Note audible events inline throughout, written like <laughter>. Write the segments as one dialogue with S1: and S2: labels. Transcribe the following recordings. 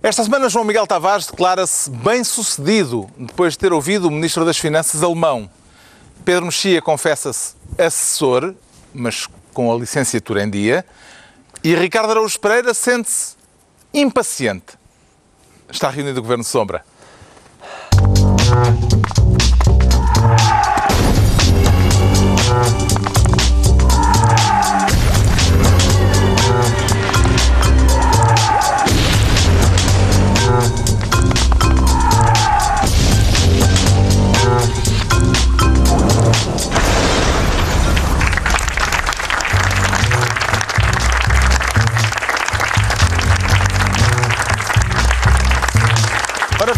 S1: Esta semana, João Miguel Tavares declara-se bem-sucedido depois de ter ouvido o Ministro das Finanças alemão. Pedro Mexia confessa-se assessor, mas com a licenciatura em dia. E Ricardo Araújo Pereira sente-se impaciente. Está reunido o Governo Sombra.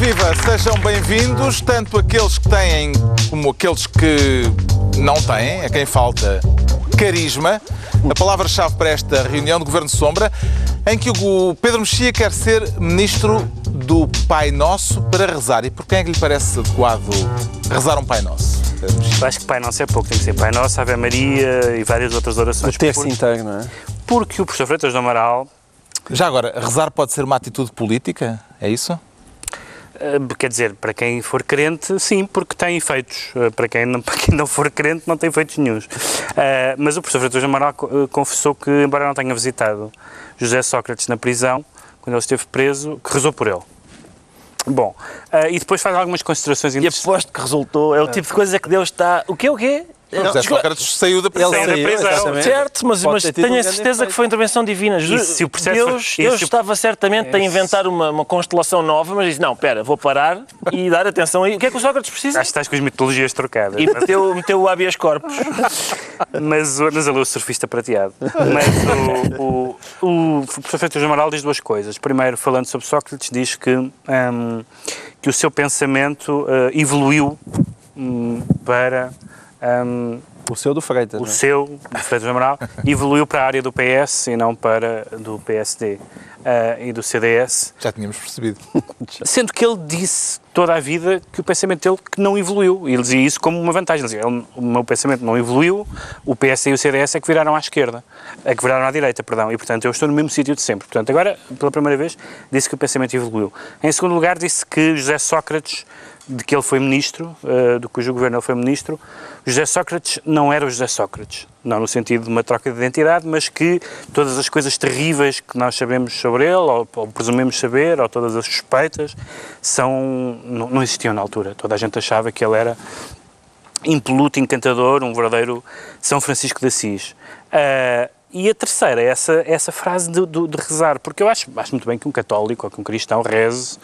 S1: Viva, sejam bem-vindos, tanto aqueles que têm como aqueles que não têm, a quem falta carisma. A palavra-chave para esta reunião do Governo Sombra, em que o Pedro Mexia quer ser ministro do Pai Nosso para rezar. E por quem é que lhe parece adequado rezar um Pai Nosso?
S2: Eu acho que Pai Nosso é pouco, tem que ser Pai Nosso, Ave Maria e várias outras orações.
S3: O terço
S2: Por-
S3: inteiro, não é?
S2: Porque o professor Freitas do Amaral,
S1: Já agora, rezar pode ser uma atitude política? É isso?
S2: Eh, quer dizer, para quem for crente, sim, porque tem efeitos. Eh, Para quem não, <laughs> para quem não for crente, não tem efeitos nenhums. Eh, Mas o professor Freitas Amaral co- confessou que, embora não tenha visitado José Sócrates na prisão, quando ele esteve preso, que rezou por ele. Bom, e depois faz algumas considerações
S4: E
S2: interessantes.
S4: aposto que resultou. É o tipo de coisa que Deus está. O quê? O quê?
S1: José Sócrates saiu da prisão.
S2: Saiu da prisão.
S4: Certo, mas, mas tenho
S3: um
S4: a certeza que foi intervenção divina. Jesus-
S2: se o processo
S4: Deus,
S2: e
S4: Deus
S2: se o-
S4: estava certamente a inventar uma, uma constelação nova, mas disse: não, pera, vou parar e dar atenção aí. O que é que o Sócrates precisa?
S2: Acho que estás com as mitologias trocadas.
S4: E meteu, meteu o habeas corpus.
S2: Mas, o- mas ali o surfista prateado. Mas o, o, o professor Freitas do Amaral diz duas coisas. Primeiro, falando sobre Sócrates, diz que, hum, que o seu pensamento eh, evoluiu hum, para hum,
S3: O seu do Freitas,
S2: o
S3: não é?
S2: seu, o Freitas do Amaral, evoluiu para a área do PS e não para do PSD eh, e do CDS.
S1: Já tínhamos percebido. <laughs>
S2: Sendo que ele disse toda a vida que o pensamento dele que não evoluiu. E ele dizia isso como uma vantagem. Ele dizia, "Ele- o meu pensamento não evoluiu, o PS e o CDS é que viraram à esquerda. É que viraram à direita, perdão. E, portanto, eu estou no mesmo sítio de sempre. Portanto, agora, pela primeira vez, disse que o pensamento evoluiu. Em segundo lugar, disse que José Sócrates, de que ele foi ministro, eh, do cujo governo ele foi ministro, José Sócrates não era o José Sócrates. Não no sentido de uma troca de identidade, mas que todas as coisas terríveis que nós sabemos sobre ele, ou, ou presumimos saber, ou todas as suspeitas, são, não, não existiam na altura. Toda a gente achava que ele era impoluto, encantador, um verdadeiro São Francisco de Assis. Ah, e a terceira essa, essa frase de, de- de rezar, porque eu acho, acho muito bem que um católico ou que um cristão reze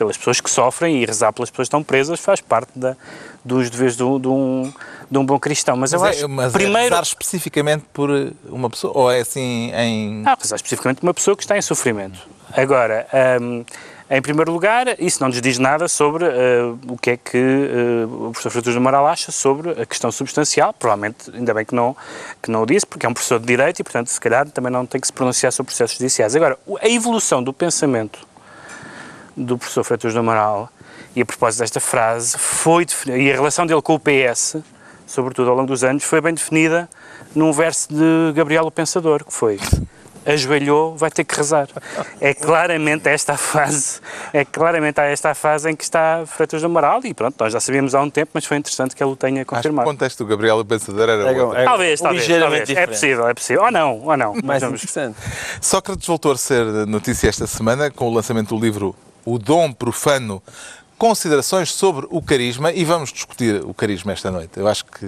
S2: pelas pessoas que sofrem e rezar pelas pessoas que estão presas faz parte da, dos deveres de um, de, um, de um bom cristão. Mas, eu
S1: Mas,
S2: acho
S1: é, mas é
S2: primeiro.
S1: rezar especificamente por uma pessoa? Ou é assim em.
S2: Não, rezar especificamente uma pessoa que está em sofrimento. Agora, hum, em primeiro lugar, isso não nos diz nada sobre uh, o que é que uh, o professor Frutos do Amaral acha sobre a questão substancial. Provavelmente, ainda bem que não, que não o disse, porque é um professor de Direito e, portanto, se calhar também não tem que se pronunciar sobre processos judiciais. Agora, a evolução do pensamento do professor Freitas do Amaral, e a propósito desta frase, foi e a relação dele com o PS, sobretudo ao longo dos anos, foi bem definida num verso de Gabriel o Pensador, que foi ajoelhou, vai ter que rezar. É claramente esta a fase, é claramente esta a fase em que está Freitas do Amaral, e pronto, nós já sabíamos há um tempo, mas foi interessante que ele o tenha
S1: Acho que o
S2: confirmado.
S1: contexto do Gabriel o Pensador era
S3: É, é
S2: Talvez, talvez,
S4: ligeiramente
S2: talvez. É possível, é possível. Ou não, ou não.
S3: mais
S2: Mas vamos-
S3: interessante.
S1: Sócrates voltou a ser notícia esta semana com o lançamento do livro O Dom Profano. Considerações sobre o carisma e vamos discutir o carisma esta noite. Eu acho que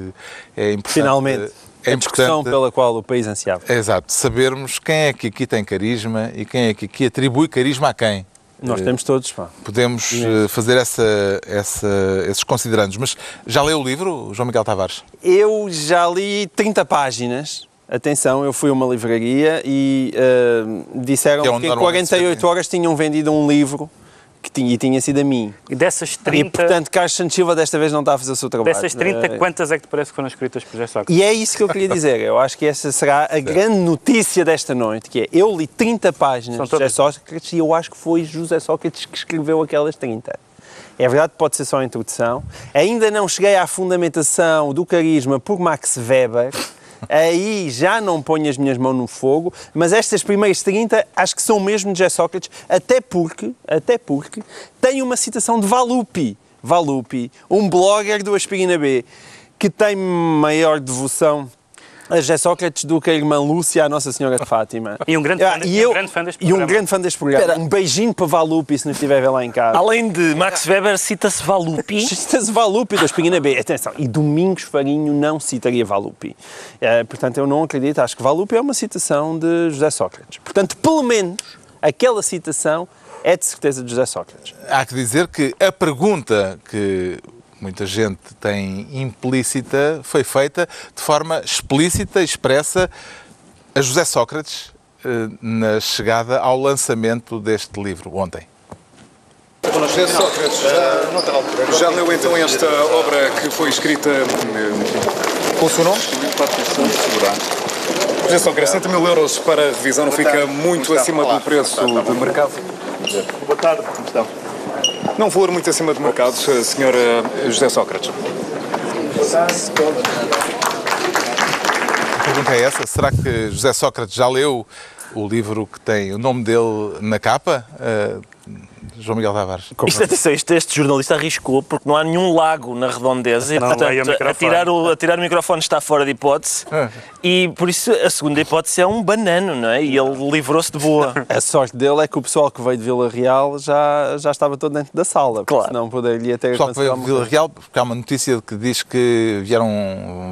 S1: é importante.
S3: Finalmente,
S1: é
S3: a discussão pela qual o país ansiava.
S1: é exato, sabermos quem é que aqui tem carisma e quem é que aqui atribui carisma a quem.
S3: Nós
S1: Eh,
S3: temos todos, pá.
S1: Podemos eh, fazer essa, essa- esses considerandos. Mas já leu o livro, João Miguel Tavares?
S3: Eu já li 30 páginas. Atenção, eu fui a uma livraria e eh, disseram
S1: Que é
S3: que em
S1: normalmente se
S3: 48
S1: vende.
S3: horas tinham vendido um livro tinha, e tinha sido a mim.
S2: E dessas
S3: E,
S2: 30,
S3: portanto, Carlos Santos Silva desta vez não está a fazer o seu trabalho.
S2: dessas 30
S3: Eh,
S2: quantas é que te parece que foram escritas por José Sócrates?
S3: E é isso que eu queria dizer. Eu acho que essa será a grande notícia desta noite, que é eu li 30 páginas
S2: São
S3: de José Sócrates e eu acho que foi José Sócrates que escreveu aquelas 30. É verdade, pode ser só a introdução. Ainda não cheguei à fundamentação do carisma por Max Weber, aí já não ponho as minhas mãos no fogo, mas estas primeiras 30 acho que são mesmo de José Sócrates, até porque, até porque tem uma citação de Valupi, Valupi, um blogger do Aspirina B, que tem maior devoção a José Sócrates do que a irmã Lúcia à Nossa Senhora de Fátima. <laughs>
S2: E um grande
S3: Ah,
S2: fã de-
S3: e
S2: e um
S3: eu-
S2: grande fã deste
S3: E um
S2: programa.
S3: grande fã deste programa. Um beijinho para Valupi se nos estiver a ver lá em casa.
S4: Além de Max Weber, cita-se Valupi. <laughs>
S3: Cita-se Valupi da Espinha B. Atenção, e Domingos Farinho não citaria Valupi. Eh, portanto, eu não acredito, acho que Valupi é uma citação de José Sócrates. Portanto, pelo menos, aquela citação é de certeza de José Sócrates.
S1: Há que dizer que a pergunta que muita gente tem implícita foi feita de forma explícita, expressa a José Sócrates eh, na chegada ao lançamento deste livro ontem.
S5: José Sócrates, já, já leu então esta obra que foi escrita eh, com o seu nome? José Sócrates, 70 mil euros para revisão não fica muito acima do preço de mercado?
S6: Boa tarde, como estão?
S5: Não valor muito acima de mercado, Sr. José Sócrates.
S1: A pergunta é essa: será que José Sócrates já leu o livro que tem o nome dele na capa? Eh, João Miguel Tavares.
S4: Isto, atenção, isto, este jornalista arriscou porque não há nenhum lago na redondeza e,
S2: Não,
S4: portanto,
S2: microfone.
S4: atirar o, atirar o microfone está fora de hipótese e por isso a segunda hipótese é um banano, não é? E ele livrou-se de boa. <laughs>
S3: A sorte dele é que o pessoal que veio de Vila Real já, já estava todo dentro da sala.
S4: Claro.
S3: Senão poderia ter
S1: O pessoal que veio de Vila Real, porque há uma notícia que diz que vieram,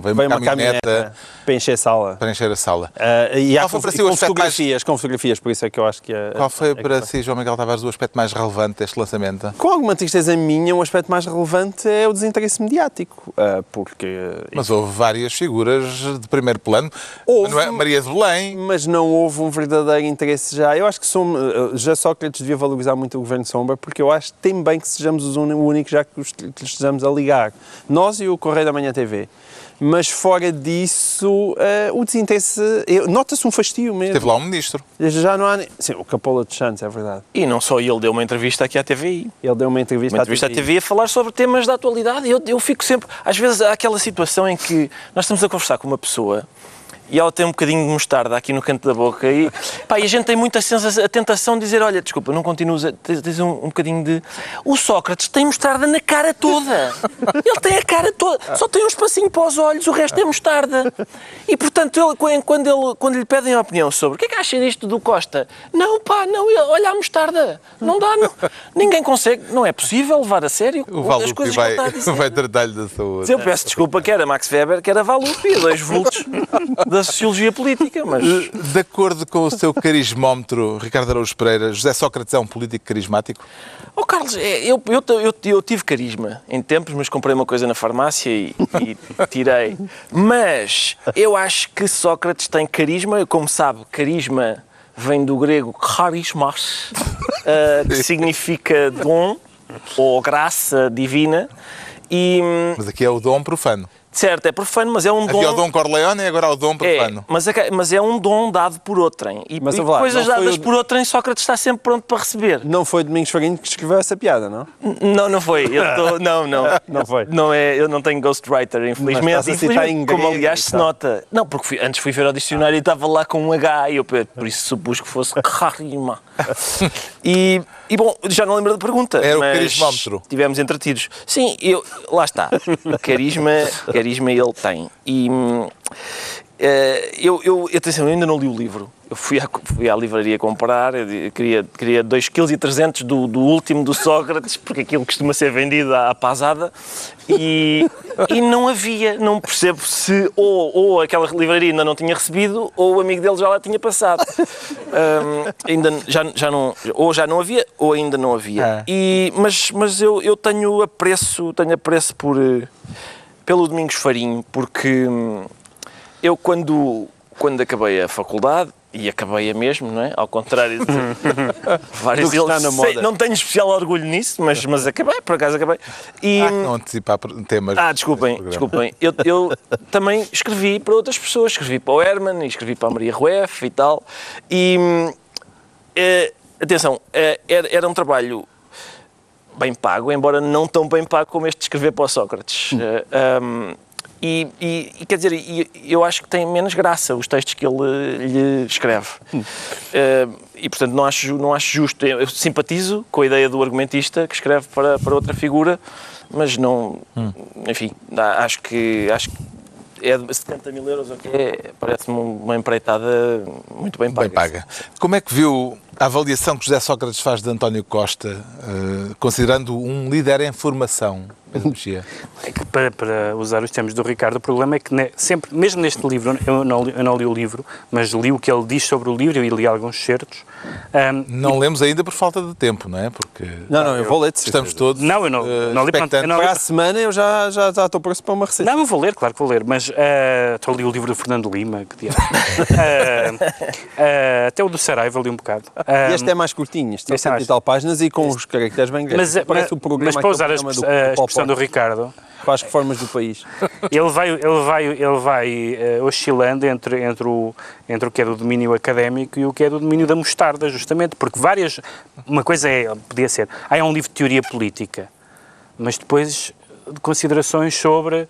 S1: veio uma
S3: Veio uma
S1: caminhoneta
S3: para encher a sala.
S1: para encher a sala.
S3: Ah, e há
S1: Qual foi
S3: com,
S1: para si o
S3: com
S1: aspecto mais-
S3: fotografias, com fotografias, por isso é que eu acho que... é-
S1: Qual foi
S3: é
S1: para si, João Miguel Tavares, o aspecto mais relevante deste lançamento?
S3: Com alguma tristeza minha, o aspecto mais relevante é o desinteresse mediático, ah, porque...
S1: Mas houve várias figuras de primeiro plano.
S3: Houve.
S1: É? Maria de Belém.
S3: Mas não houve um verdadeiro interesse já. Eu acho que som- eh, já Sócrates devia valorizar muito o Governo Sombra, porque eu acho que tem bem que sejamos os uni- o único já que os- que lhes estejamos a ligar. Nós e o Correio da Manhã TV. Mas fora disso, eh, o desinteresse... Nota-se um fastio mesmo.
S1: Teve lá um ministro.
S3: Já não há... Sim, o Capola dos Santos, é verdade.
S4: E não só ele deu uma entrevista aqui à TVI.
S3: Ele deu uma entrevista,
S4: Uma entrevista à TVI a falar sobre temas da atualidade. E Eu, eu fico sempre. Às vezes há aquela situação em que nós estamos a conversar com uma pessoa e ela tem um bocadinho de mostarda aqui no canto da boca e, pá, e a gente tem muita sensa- a tentação de dizer: olha, desculpa, não continuas, tens, tens um, um bocadinho de. O Sócrates tem mostarda na cara toda. Ele tem a cara toda, só tem um espacinho para os olhos, o resto é mostarda. E portanto, ele, qu- quando, ele, quando lhe pedem a opinião sobre o que é que acha disto do Costa, não, pá, não, olha a mostarda, não dá, não. ninguém consegue, não é possível levar a sério
S1: O
S4: as coisas
S1: vai,
S4: que ele está a dizer. <laughs>
S1: vai tratar-lhe da saúde.
S4: Eu peço desculpa que era Max Weber, que era Valupi, dois vultos da <laughs> sociologia política, mas <laughs>
S1: De acordo com o seu carismómetro, Ricardo Araújo Pereira, José Sócrates é um político carismático?
S4: Oh, Carlos, é, eu, eu, eu, eu tive carisma em tempos, mas comprei uma coisa na farmácia e, e tirei. Mas eu acho que Sócrates tem carisma, como sabe, carisma vem do grego charismas, ah, que significa dom ou graça divina. E, hum,
S1: Mas aqui é o dom profano.
S4: Certo, é profano, mas é um
S1: Havia o
S4: dom.
S1: dom Corleone e agora há o dom
S4: É,
S1: profano.
S4: mas é, mas é um dom dado por outrem. E,
S3: Mas,
S4: e
S3: lá,
S4: coisas dadas
S3: o-
S4: por outrem, Sócrates está sempre pronto para receber.
S3: Não foi Domingos Farinho que escreveu essa piada, não?
S4: Não, não foi. Eu tô- <laughs> não, não.
S3: Não foi.
S4: Não é, eu não tenho ghostwriter, infelizmente.
S3: citar
S4: infelizmente
S3: em
S4: como aliás se nota. Não, porque fui- antes fui ver ao dicionário e estava lá com um H e eu por isso supus que fosse <laughs> carima. <laughs> E, e bom, já não lembro da pergunta.
S1: Era o
S4: mas
S1: carismómetro.
S4: Estivemos entretidos. Sim, eu, lá está. <laughs> Carisma, carisma ele tem. E hum, eu, eu, atenção, eu ainda não li o livro. Eu fui à, fui à livraria comprar, eu queria, queria 2,3 kg do, do último do Sócrates, porque aquilo costuma ser vendido à, à pasada, e, e não havia, não percebo se ou, ou aquela livraria ainda não tinha recebido, ou o amigo dele já lá tinha passado. Hum, ainda já, já não, ou já não havia, ou ainda não havia.
S1: Ah.
S4: E, mas mas eu, eu tenho apreço, tenho apreço por, eh, pelo Domingos Farinho, porque hum, eu quando, quando acabei a faculdade, e acabei-a mesmo, não é? Ao contrário de <laughs> vários
S3: que está
S4: deles,
S3: na
S4: sei-
S3: moda.
S4: não tenho especial orgulho nisso, mas, mas acabei, por acaso acabei. E,
S1: Ah, não antecipar temas.
S4: ah, desculpem, desculpem. Eu, eu também escrevi para outras pessoas. Escrevi para o Herman, escrevi para a Maria Rueff e tal. E, eh, atenção, eh, era, era um trabalho bem pago, embora não tão bem pago como este de escrever para o Sócrates. Eh, hum, E, e- e, quer dizer, e- eu acho que tem menos graça os textos que ele lhe escreve. Eh, e portanto não acho, não acho justo. Eu simpatizo com a ideia do argumentista que escreve para, para outra figura, mas não. Enfim, dá- acho que. Acho que é de 70 mil euros, ok? Parece-me uma empreitada muito bem paga.
S1: Bem paga. Como é que viu a avaliação que José Sócrates faz de António Costa, eh, considerando um líder em formação?
S2: É que para, para usar os termos do Ricardo, o problema é que ne- sempre, mesmo neste livro, eu não, li- eu não li o livro, mas li o que ele diz sobre o livro e li alguns certos. Ahm,
S1: Não lemos ainda por falta de tempo, não é? Porque
S3: Não, não, eu vou ler
S1: estamos todos
S2: Não, eu não-
S1: eh,
S2: não li para- eu não li
S3: Para a semana eu já, já, já estou pronto para uma receita.
S2: Não, eu vou ler, claro que vou ler, mas ah, estou a ler o livro do Fernando Lima, que diabo. Ah, <laughs> ah, até o do Saraiva li um bocado. Ah,
S3: E este é mais curtinho, este tem
S2: este é
S3: 100
S2: mais-
S3: e tal páginas e com os caracteres bem grandes.
S2: mas,
S3: Parece
S2: mas,
S3: o programa,
S2: mas para usar a, express-
S3: do-
S2: a expressão do Ricardo,
S3: para as reformas do país. <laughs>
S2: ele vai, ele vai, ele vai eh, oscilando entre, entre, o, entre o que é do domínio académico e o que é do domínio da mostarda, justamente, porque várias. Uma coisa é, podia ser, ah, é um livro de teoria política, mas depois de considerações sobre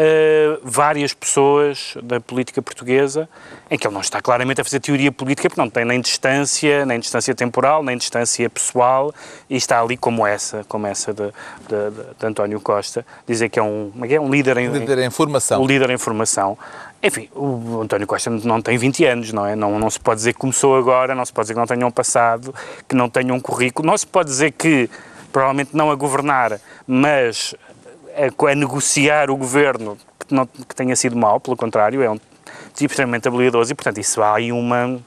S2: eh, várias pessoas da política portuguesa, em que ele não está claramente a fazer teoria política, porque não tem nem distância, nem distância temporal, nem distância pessoal, e está ali como essa, como essa de, de, de- de António Costa, dizer que é um, é é? um líder em,
S1: líder em formação.
S2: o líder em formação. Enfim, o António Costa não tem 20 anos, não é? Não, não se pode dizer que começou agora, não se pode dizer que não tenha um passado, que não tenha um currículo, não se pode dizer que provavelmente não a governar, mas a, a negociar o governo que, não, que tenha sido mau, pelo contrário, é um tipo extremamente habilidoso e, portanto, isso há aí uma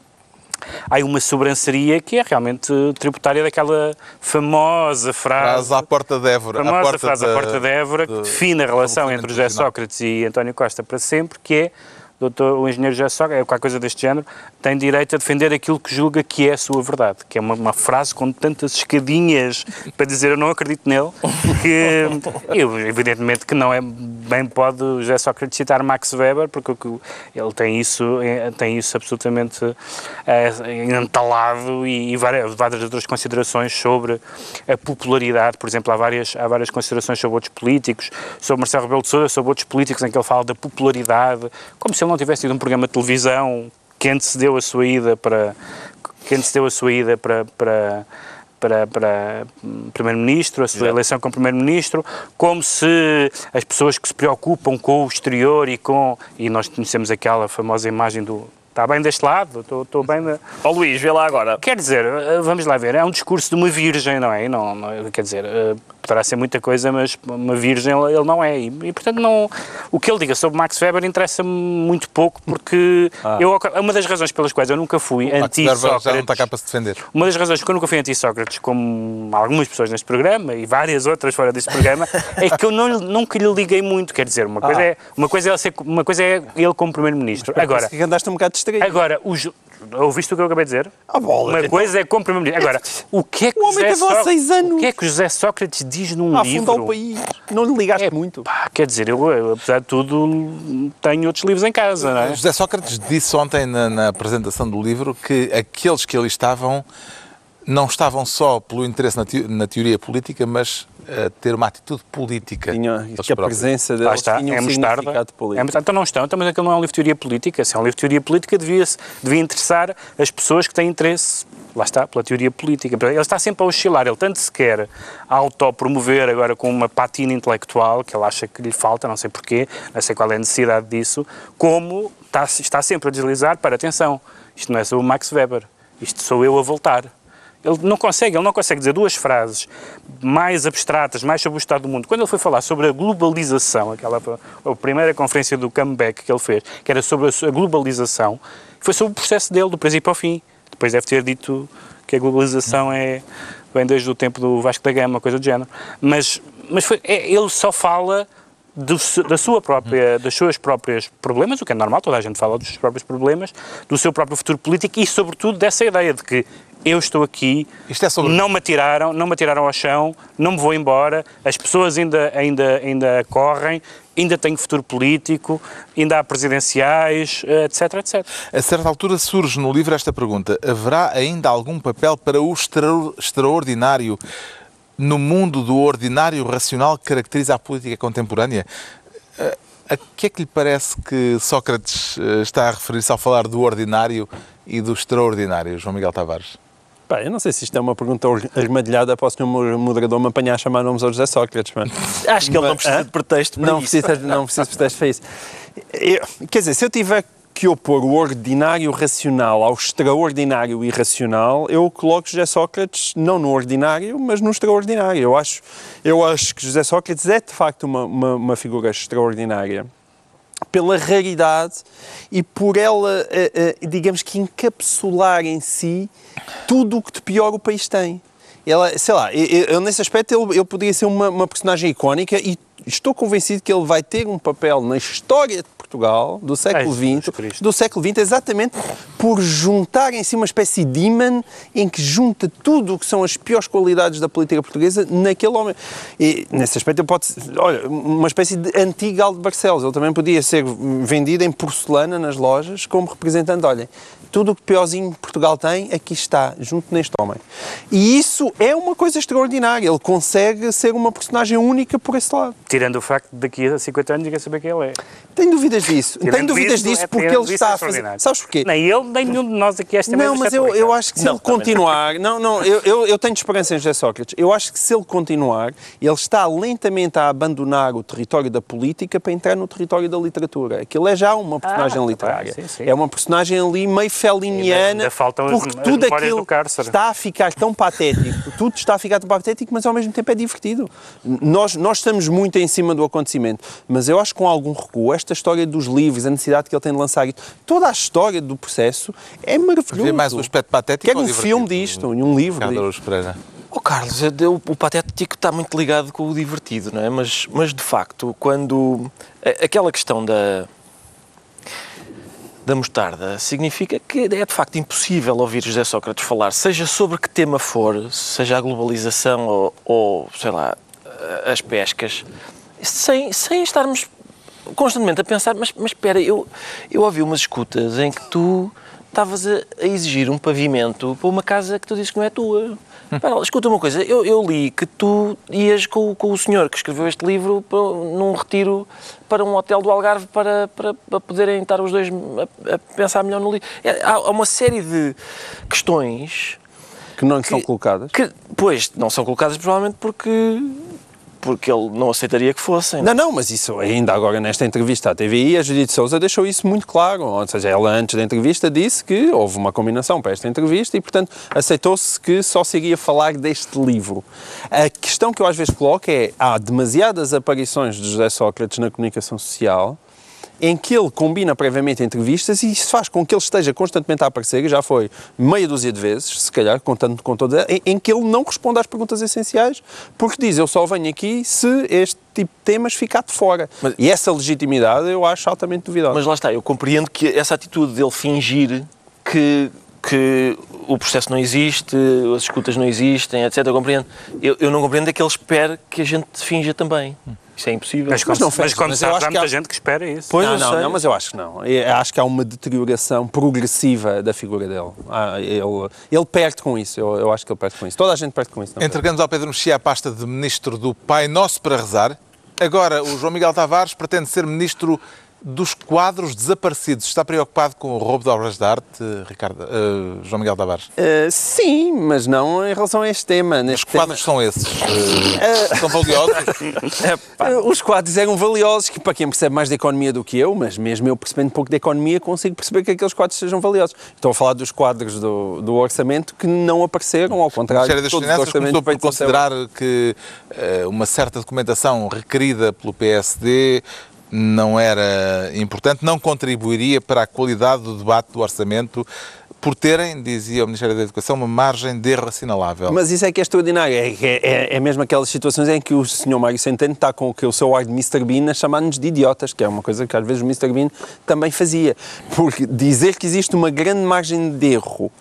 S2: há uma sobranceria que é realmente tributária daquela famosa frase
S1: Frase à porta de Évora.
S2: famosa
S1: porta
S2: frase à porta de Évora que
S1: do-
S2: define a relação entre José. Sócrates e António Costa para sempre, que é doutor, o engenheiro José Sócrates, é qualquer coisa deste género, tem direito a defender aquilo que julga que é a sua verdade, que é uma, uma frase com tantas escadinhas para dizer eu não acredito nele, que <laughs> eu, evidentemente que não é bem pode o José Sócrates citar Max Weber, porque ele tem isso, eh, tem isso absolutamente eh, entalado e, e várias, várias outras considerações sobre a popularidade, por exemplo, há várias, há várias considerações sobre outros políticos, sobre Marcelo Rebelo de Sousa, sobre outros políticos em que ele fala da popularidade, como se ele não tivesse tido um programa de televisão que antecedeu a sua ida para que antecedeu a sua ida para, para para, para hum, Primeiro-Ministro, a sua eleição como Primeiro-Ministro, como se as pessoas que se preocupam com o exterior e com. E nós conhecemos aquela famosa imagem do. Está bem deste lado? Estou, estou bem. Da... <laughs>
S4: Ó Luís, vê lá agora.
S2: Quer dizer, eh, vamos lá ver, é um discurso de uma virgem, não é? Não, não- quer dizer, eh, poderá ser muita coisa, mas uma virgem ele não é. E, e, portanto, não, o que ele diga sobre Max Weber interessa-me muito pouco, porque eu, uma das razões pelas quais eu nunca fui
S1: Weber já não está
S2: anti-Sócrates.
S1: cá para se defender.
S2: Uma das razões que eu nunca fui anti-Sócrates, como algumas pessoas neste programa e várias outras fora deste programa, é que eu não, nunca lhe liguei muito. Quer dizer, uma coisa, é, uma coisa, é, ele ser, uma coisa é ele como Primeiro-Ministro. Agora,
S3: que andaste um bocado distraído.
S2: agora os, ouviste o que eu acabei de dizer?
S3: Ah, bola.
S2: Uma coisa é como Primeiro-Ministro. Agora, o que é que
S3: O homem
S2: José
S3: teve lá
S2: Só-
S3: seis anos.
S2: O que é que José Sócrates diz num
S3: a
S2: livro?
S3: afundar o país. Não lhe ligaste
S2: É,
S3: muito.
S2: pá, quer dizer, eu, eu, apesar de tudo, tenho outros livros em casa, não é?
S1: José Sócrates disse ontem na, na apresentação do livro que aqueles que ali estavam não estavam só pelo interesse na, teo- na teoria política, mas ter uma atitude política.
S3: Tinha, que a presença deles
S2: está,
S3: tinha um
S2: é
S3: significado político.
S2: É. Então não estão, então, mas aquilo não é um livro de teoria política. Se é um livro de teoria política, devia, devia interessar as pessoas que têm interesse, lá está, pela teoria política. Ele está sempre a oscilar, ele tanto se quer autopromover agora com uma patina intelectual, que ele acha que lhe falta, não sei porquê, não sei qual é a necessidade disso, como está, está sempre a deslizar para, atenção, isto não é sobre o Max Weber, isto sou eu a voltar. Ele não consegue, ele não consegue dizer duas frases mais abstratas, mais sobre o estado do mundo. Quando ele foi falar sobre a globalização, aquela a primeira conferência do comeback que ele fez, que era sobre a globalização, foi sobre o processo dele, do princípio ao fim. Depois deve ter dito que a globalização é vem desde o tempo do Vasco da Gama, coisa do género. Mas, mas foi- é- ele só fala do da sua própria, das suas próprias problemas, o que é normal, toda a gente fala dos seus próprios problemas, do seu próprio futuro político e, sobretudo, dessa ideia de que eu estou aqui,
S1: Isto é sobre-
S2: não me atiraram, não me atiraram ao chão, não me vou embora, as pessoas ainda, ainda, ainda correm, ainda tenho futuro político, ainda há presidenciais, eh, etc, etc.
S1: A certa altura surge no livro esta pergunta: haverá ainda algum papel para o extra- extraordinário no mundo do ordinário racional que caracteriza a política contemporânea? Eh, A que é que lhe parece que Sócrates eh, está a referir-se ao falar do ordinário e do extraordinário, João Miguel Tavares?
S3: Pá, eu não sei se isto é uma pergunta armadilhada para o senhor moderador me apanhar a chamar nomes ao José Sócrates, mas... <laughs>
S4: Acho que ele não precisa de pretexto para
S3: não
S4: isso.
S3: precisa, não precisa de pretexto para isso. Eu- quer dizer, se eu tiver que opor o ordinário racional ao extraordinário irracional, eu coloco José Sócrates não no ordinário, mas no extraordinário. Eu acho, eu acho que José Sócrates é de facto uma, uma, uma figura extraordinária pela raridade e por ela, eh, eh, digamos que encapsular em si tudo o que de pior o país tem. Ela, sei lá, eu, nesse aspecto ele, ele poderia ser uma, uma personagem icónica e estou convencido que ele vai ter um papel na história Portugal do século XX,
S2: Cristo.
S3: do século XX, exatamente por juntar em si uma espécie de imã em que junta tudo o que são as piores qualidades da política portuguesa naquele homem. E nesse aspecto ele pode olha, uma espécie de antigo Aldo Barcelos. Ele também podia ser vendido em porcelana nas lojas como representante, olhem, tudo o que piorzinho Portugal tem, aqui está, junto neste homem. E isso é uma coisa extraordinária. Ele consegue ser uma personagem única por esse lado.
S2: Tirando o facto de daqui a 50 anos ninguém saber quem ele é.
S3: Tenho dúvidas disso. Tenho
S2: Tirando
S3: dúvidas
S2: isso,
S3: disso
S2: é-
S3: porque ele está
S2: é
S3: a fazer. Sabes porquê?
S2: Nem ele, nem nenhum de nós aqui esta
S3: Não, mas eu, eu acho que se
S4: Não,
S3: ele continuar. Não, não, eu, eu, eu tenho esperança em José Sócrates. Eu acho que se ele continuar, ele está lentamente a abandonar o território da política para entrar no território da literatura. Aquilo é já uma personagem
S2: Ah,
S3: literária.
S2: sim, sim.
S3: É uma personagem ali meio feliniana. Porque
S2: as
S3: tudo aquilo está a ficar tão patético. Tudo está a ficar tão patético, mas ao mesmo tempo é divertido. Nós, nós estamos muito em cima do acontecimento, mas eu acho que com algum recuo, esta história dos livros, a necessidade que ele tem de lançar, toda a história do processo é maravilhoso.
S1: Vê mais o aspecto patético
S3: Quero
S1: ou
S3: um filme disto, e um livro disto.
S1: Pereira.
S4: Oh, Carlos, eu- eu- o patético está muito ligado com o divertido, não é? Mas, mas de facto, quando. a- Aquela questão da. Da mostarda significa que é de facto impossível ouvir José Sócrates falar, seja sobre que tema for, seja a globalização ou, ou sei lá, as pescas, sem, sem estarmos constantemente a pensar, mas, mas espera, eu, eu ouvi umas escutas em que tu estavas a, a exigir um pavimento para uma casa que tu dizes que não é tua. Espera, lá, escuta uma coisa, eu, eu li que tu ias com, com o senhor que escreveu este livro para, num retiro para um hotel do Algarve para, para, para poderem estar os dois a, a pensar melhor no livro. É, há, há uma série de questões
S3: Que não lhe são colocadas.
S4: que, pois, não são colocadas provavelmente porque, porque ele não aceitaria que fossem.
S3: Não, não, mas isso ainda agora nesta entrevista à TVI, a Judite Souza deixou isso muito claro. Ou seja, ela antes da entrevista disse que houve uma combinação para esta entrevista e, portanto, aceitou-se que só se iria falar deste livro. A questão que eu às vezes coloco é: há demasiadas aparições de José Sócrates na comunicação social em que ele combina previamente entrevistas e isso faz com que ele esteja constantemente a aparecer, e já foi meia dúzia de vezes, se calhar, contando com toda, em, em que ele não responde às perguntas essenciais, porque diz, eu só venho aqui se este tipo de temas ficar de fora.
S4: Mas-
S3: e essa legitimidade eu acho altamente duvidosa.
S4: Mas lá está, eu compreendo que essa atitude dele fingir que, que o processo não existe, as escutas não existem, etc. Eu compreendo. Eu, eu não compreendo é que ele espere que a gente finja também. Isso é impossível.
S2: Mas,
S3: não
S2: mas,
S3: fecha,
S2: como
S3: mas eu
S2: sabes,
S3: acho
S2: há muita
S3: há-
S2: gente que espera isso.
S4: Pois,
S3: não, não,
S4: sei.
S3: não, mas eu acho que não. Eu acho que há uma deterioração progressiva da figura dele. Ah, ele, ele perde com isso, eu, eu acho que ele perde com isso. Toda a gente perde com isso. não perde?
S1: Entregamos ao Pedro Mexia a pasta de Ministro do Pai Nosso para rezar. Agora, o João Miguel Tavares pretende ser Ministro dos Quadros Desaparecidos. Está preocupado com o roubo de obras de arte, Ricardo, eh, João Miguel Tavares?
S3: Eh, sim, mas não em relação a este tema.
S1: Os quadros são esses? Eh, são valiosos? <laughs>
S3: Os quadros eram valiosos, que para quem percebe mais de economia do que eu, mas mesmo eu percebendo pouco de economia, consigo perceber que aqueles quadros sejam valiosos. Estou a falar dos quadros do, do orçamento que não apareceram, ao contrário
S1: Ministério
S3: de
S1: das Finanças começou por considerar que uma certa documentação requerida pelo PSD não era importante, não contribuiria para a qualidade do debate do orçamento, por terem, dizia o Ministério da Educação, uma margem de erro assinalável.
S3: Mas isso é que é extraordinário. É, é, é mesmo aquelas situações em que o Sr. Mário Centeno está com o seu ar de Mr. Bean a chamar-nos de idiotas, que é uma coisa que às vezes o Mr. Bean também fazia. Porque dizer que existe uma grande margem de erro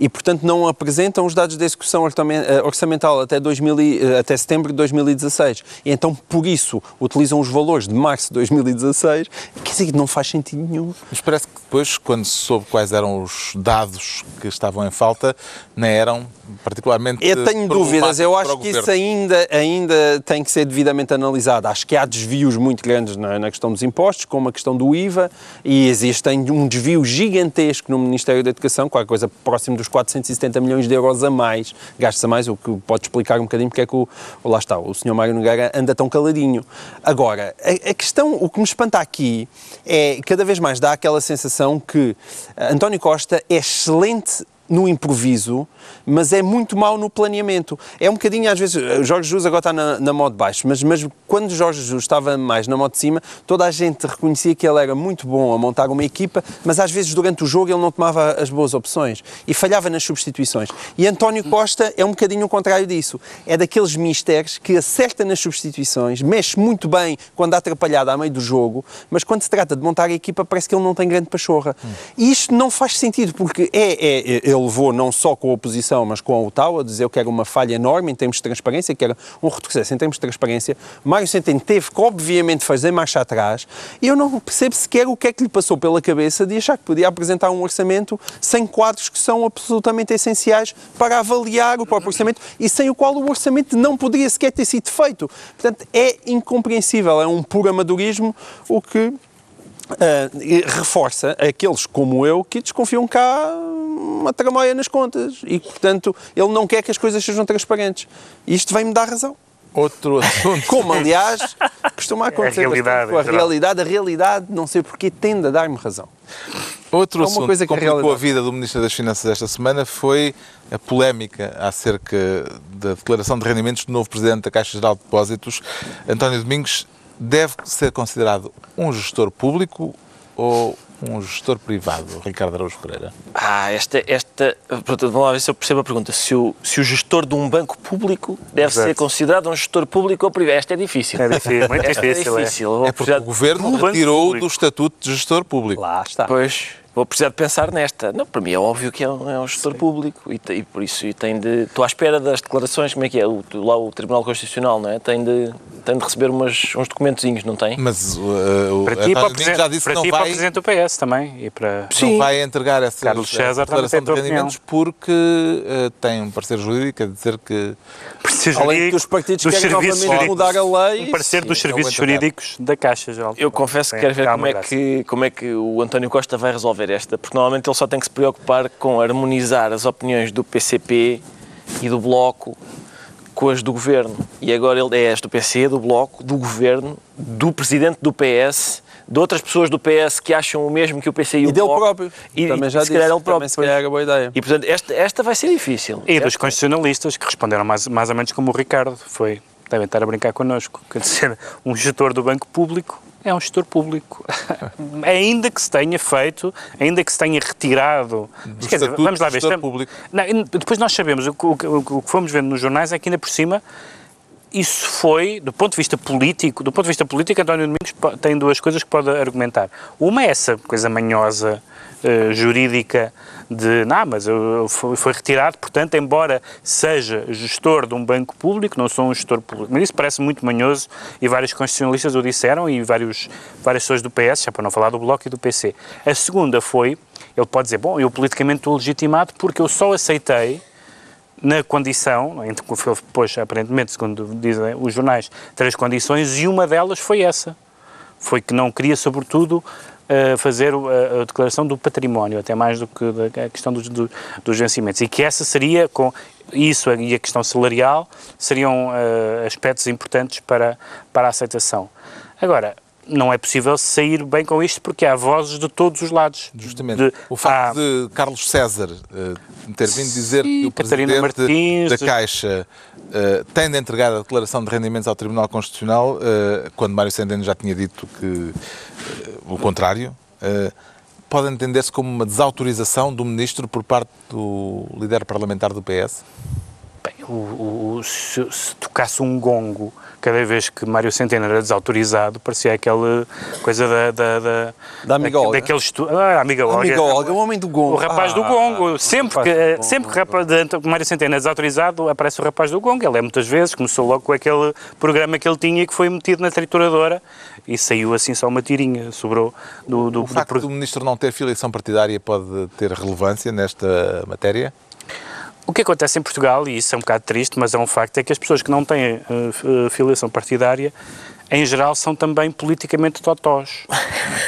S3: e, portanto, não apresentam os dados de execução eh, orçamental até, 2000 e- eh, até setembro de 2016. E então, por isso, utilizam os valores de março de 2016. Quer dizer, não faz sentido nenhum.
S1: Mas parece que depois, quando se soube quais eram os dados que estavam em falta, não eram particularmente.
S3: Eu tenho dúvidas, eu acho que isso ainda, ainda tem que ser devidamente analisado. Acho que há desvios muito grandes na, na questão dos impostos, como a questão do IVA, e existe um desvio gigantesco no Ministério da Educação, qualquer coisa próximo dos 470 milhões de euros a mais, gastos a mais, o que pode explicar um bocadinho porque é que o, lá está, o Sr. Mário Nogueira anda tão caladinho. Agora, a, a questão, o que me espanta aqui é, cada vez mais dá aquela sensação que António Costa é excelente no improviso, mas é muito mau no planeamento. É um bocadinho, às vezes, Jorge Jesus agora está na, na modo baixo, mas, mas quando Jorge Jesus estava mais na modo de cima, toda a gente reconhecia que ele era muito bom a montar uma equipa, mas às vezes durante o jogo ele não tomava as boas opções e falhava nas substituições. E António Costa é um bocadinho o contrário disso. É daqueles mistérios que acerta nas substituições, mexe muito bem quando há atrapalhada a meio do jogo, mas quando se trata de montar a equipa parece que ele não tem grande pachorra. E isto não faz sentido, porque é, é, ele levou não só com a oposição, mas com a UTAU, a dizer que era uma falha enorme em termos de transparência, que era um retrocesso em termos de transparência. Mário Centeno teve que, obviamente, fazer marcha atrás, e eu não percebo sequer o que é que lhe passou pela cabeça de achar que podia apresentar um orçamento sem quadros que são absolutamente essenciais para avaliar o próprio orçamento e sem o qual o orçamento não poderia sequer ter sido feito. Portanto, é incompreensível, é um puro amadorismo o que Uh, reforça aqueles como eu que desconfiam que há uma tramóia nas contas e, portanto, ele não quer que as coisas sejam transparentes. E isto vem-me dar razão.
S1: Outro assunto. <laughs>
S3: Como, aliás, costuma acontecer
S2: É a realidade,
S3: bastante com a realidade. A realidade, não sei porquê, tende a dar-me razão.
S1: Outro
S3: É
S1: assunto
S3: coisa
S1: que
S3: a
S1: complicou a
S3: realidade-
S1: vida do Ministro das Finanças esta semana foi a polémica acerca da declaração de rendimentos do novo Presidente da Caixa Geral de Depósitos. António Domingos deve ser considerado um gestor público ou um gestor privado, Ricardo Araújo Pereira?
S4: Ah, esta, esta, pronto, vamos lá ver se eu percebo a pergunta. Se o, se o gestor de um banco público deve
S2: Exato.
S4: ser considerado um gestor público ou privado? Esta é difícil.
S2: É difícil, muito
S4: é
S2: difícil. é.
S4: difícil. Vou
S1: É porque o Governo
S2: do
S1: retirou
S2: público.
S1: do Estatuto de Gestor Público.
S3: Lá está.
S4: Pois, vou precisar de pensar nesta. Não, para mim é óbvio que é um, é um gestor público e, e por isso e tem de. Estou à espera das declarações, como é que é? O, lá o Tribunal Constitucional, não é? Tem de, tem de receber umas, uns documentozinhos, não tem?
S1: Mas uh, o
S2: Para ti para
S1: já disse
S2: para
S1: que não
S2: ti e para o
S1: vai,
S2: Presidente do PS também. E para...
S1: não vai entregar essa
S2: Carlos César também
S1: declaração de rendimentos porque uh, tem um parecer jurídico a dizer que
S3: Além de que os partidos
S2: dos
S3: querem
S2: serviços
S3: novamente
S2: jurídicos.
S3: mudar a lei.
S2: Um parecer dos
S1: Sim,
S2: serviços
S1: não vou entregar.
S2: jurídicos da Caixa Geral.
S4: Eu confesso que
S2: Sim,
S4: quero ver como é, que, como é que o António Costa vai resolver esta, porque normalmente ele só tem que se preocupar com harmonizar as opiniões do PCP e do Bloco com as do Governo. E agora ele é as do PC, do Bloco, do Governo, do Presidente do PS, de outras pessoas do PS que acham o mesmo que o PC e,
S3: E
S4: o
S3: dele
S4: Bloco.
S3: próprio.
S4: E,
S3: também
S4: e
S3: já
S4: se
S3: disse.
S4: calhar ele
S3: Também
S4: próprio.
S3: se calhar era boa ideia.
S4: E portanto, esta, esta vai ser difícil.
S2: E dos
S4: Esta-
S2: constitucionalistas que responderam mais, mais ou menos como o Ricardo. Foi, devem estar a brincar connosco. Quer dizer, um gestor do banco público é um gestor público. <laughs> ainda que se tenha feito, ainda que se tenha retirado. Mas, quer dizer, vamos lá ver. estamos-
S1: público.
S2: Não, depois nós sabemos, o que, o o que fomos vendo nos jornais é que ainda por cima isso foi, do ponto de vista político, do ponto de vista político, António Domingos tem duas coisas que pode argumentar. Uma é essa coisa manhosa, eh, jurídica, de, não, mas eu, foi, foi retirado, portanto, embora seja gestor de um banco público, não sou um gestor público. Mas isso parece muito manhoso e vários constitucionalistas o disseram e vários, várias pessoas do PS, já para não falar do Bloco e do PC. A segunda foi, ele pode dizer, bom, eu politicamente estou legitimado porque eu só aceitei na condição, entre que ele pôs aparentemente, segundo dizem os jornais, três condições e uma delas foi essa. Foi que não queria, sobretudo, fazer a, a declaração do património, até mais do que da, a questão dos, do- dos vencimentos. E que essa seria, com isso e a questão salarial, seriam eh, aspectos importantes para, para a aceitação. Agora, não é possível sair bem com isto porque há vozes de todos os lados.
S1: Justamente.
S2: De-
S1: o facto
S2: há-
S1: de Carlos César eh, ter vindo dizer que o
S2: Catarina
S1: Presidente
S2: Martins,
S1: da Caixa eh, tem de entregar a declaração de rendimentos ao Tribunal Constitucional, eh, quando Mário Centeno já tinha dito que o contrário, pode entender-se como uma desautorização do Ministro por parte do líder parlamentar do PS?
S2: O, o- se, se tocasse um gongo cada vez que Mário Centeno era desautorizado, parecia aquela coisa da... Da, da,
S3: Da amiga
S2: daque-
S3: Olga.
S2: Daquele estu... ah, amiga Olga.
S3: Amiga Olga, o homem do gongo.
S2: O rapaz do
S3: Ah,
S2: gongo. Sempre que,
S3: do gongo.
S2: sempre que rapaz Mário Centeno é desautorizado, aparece o rapaz do gongo. Ele é muitas vezes, começou logo com aquele programa que ele tinha e que foi metido na trituradora e saiu assim só uma tirinha, sobrou do, do,
S1: O facto
S2: do-
S1: do ministro não ter filiação partidária pode ter relevância nesta matéria?
S2: O que acontece em Portugal, e isso é um bocado triste, mas é um facto, é que as pessoas que não têm eh, filiação partidária, em geral, são também politicamente totós.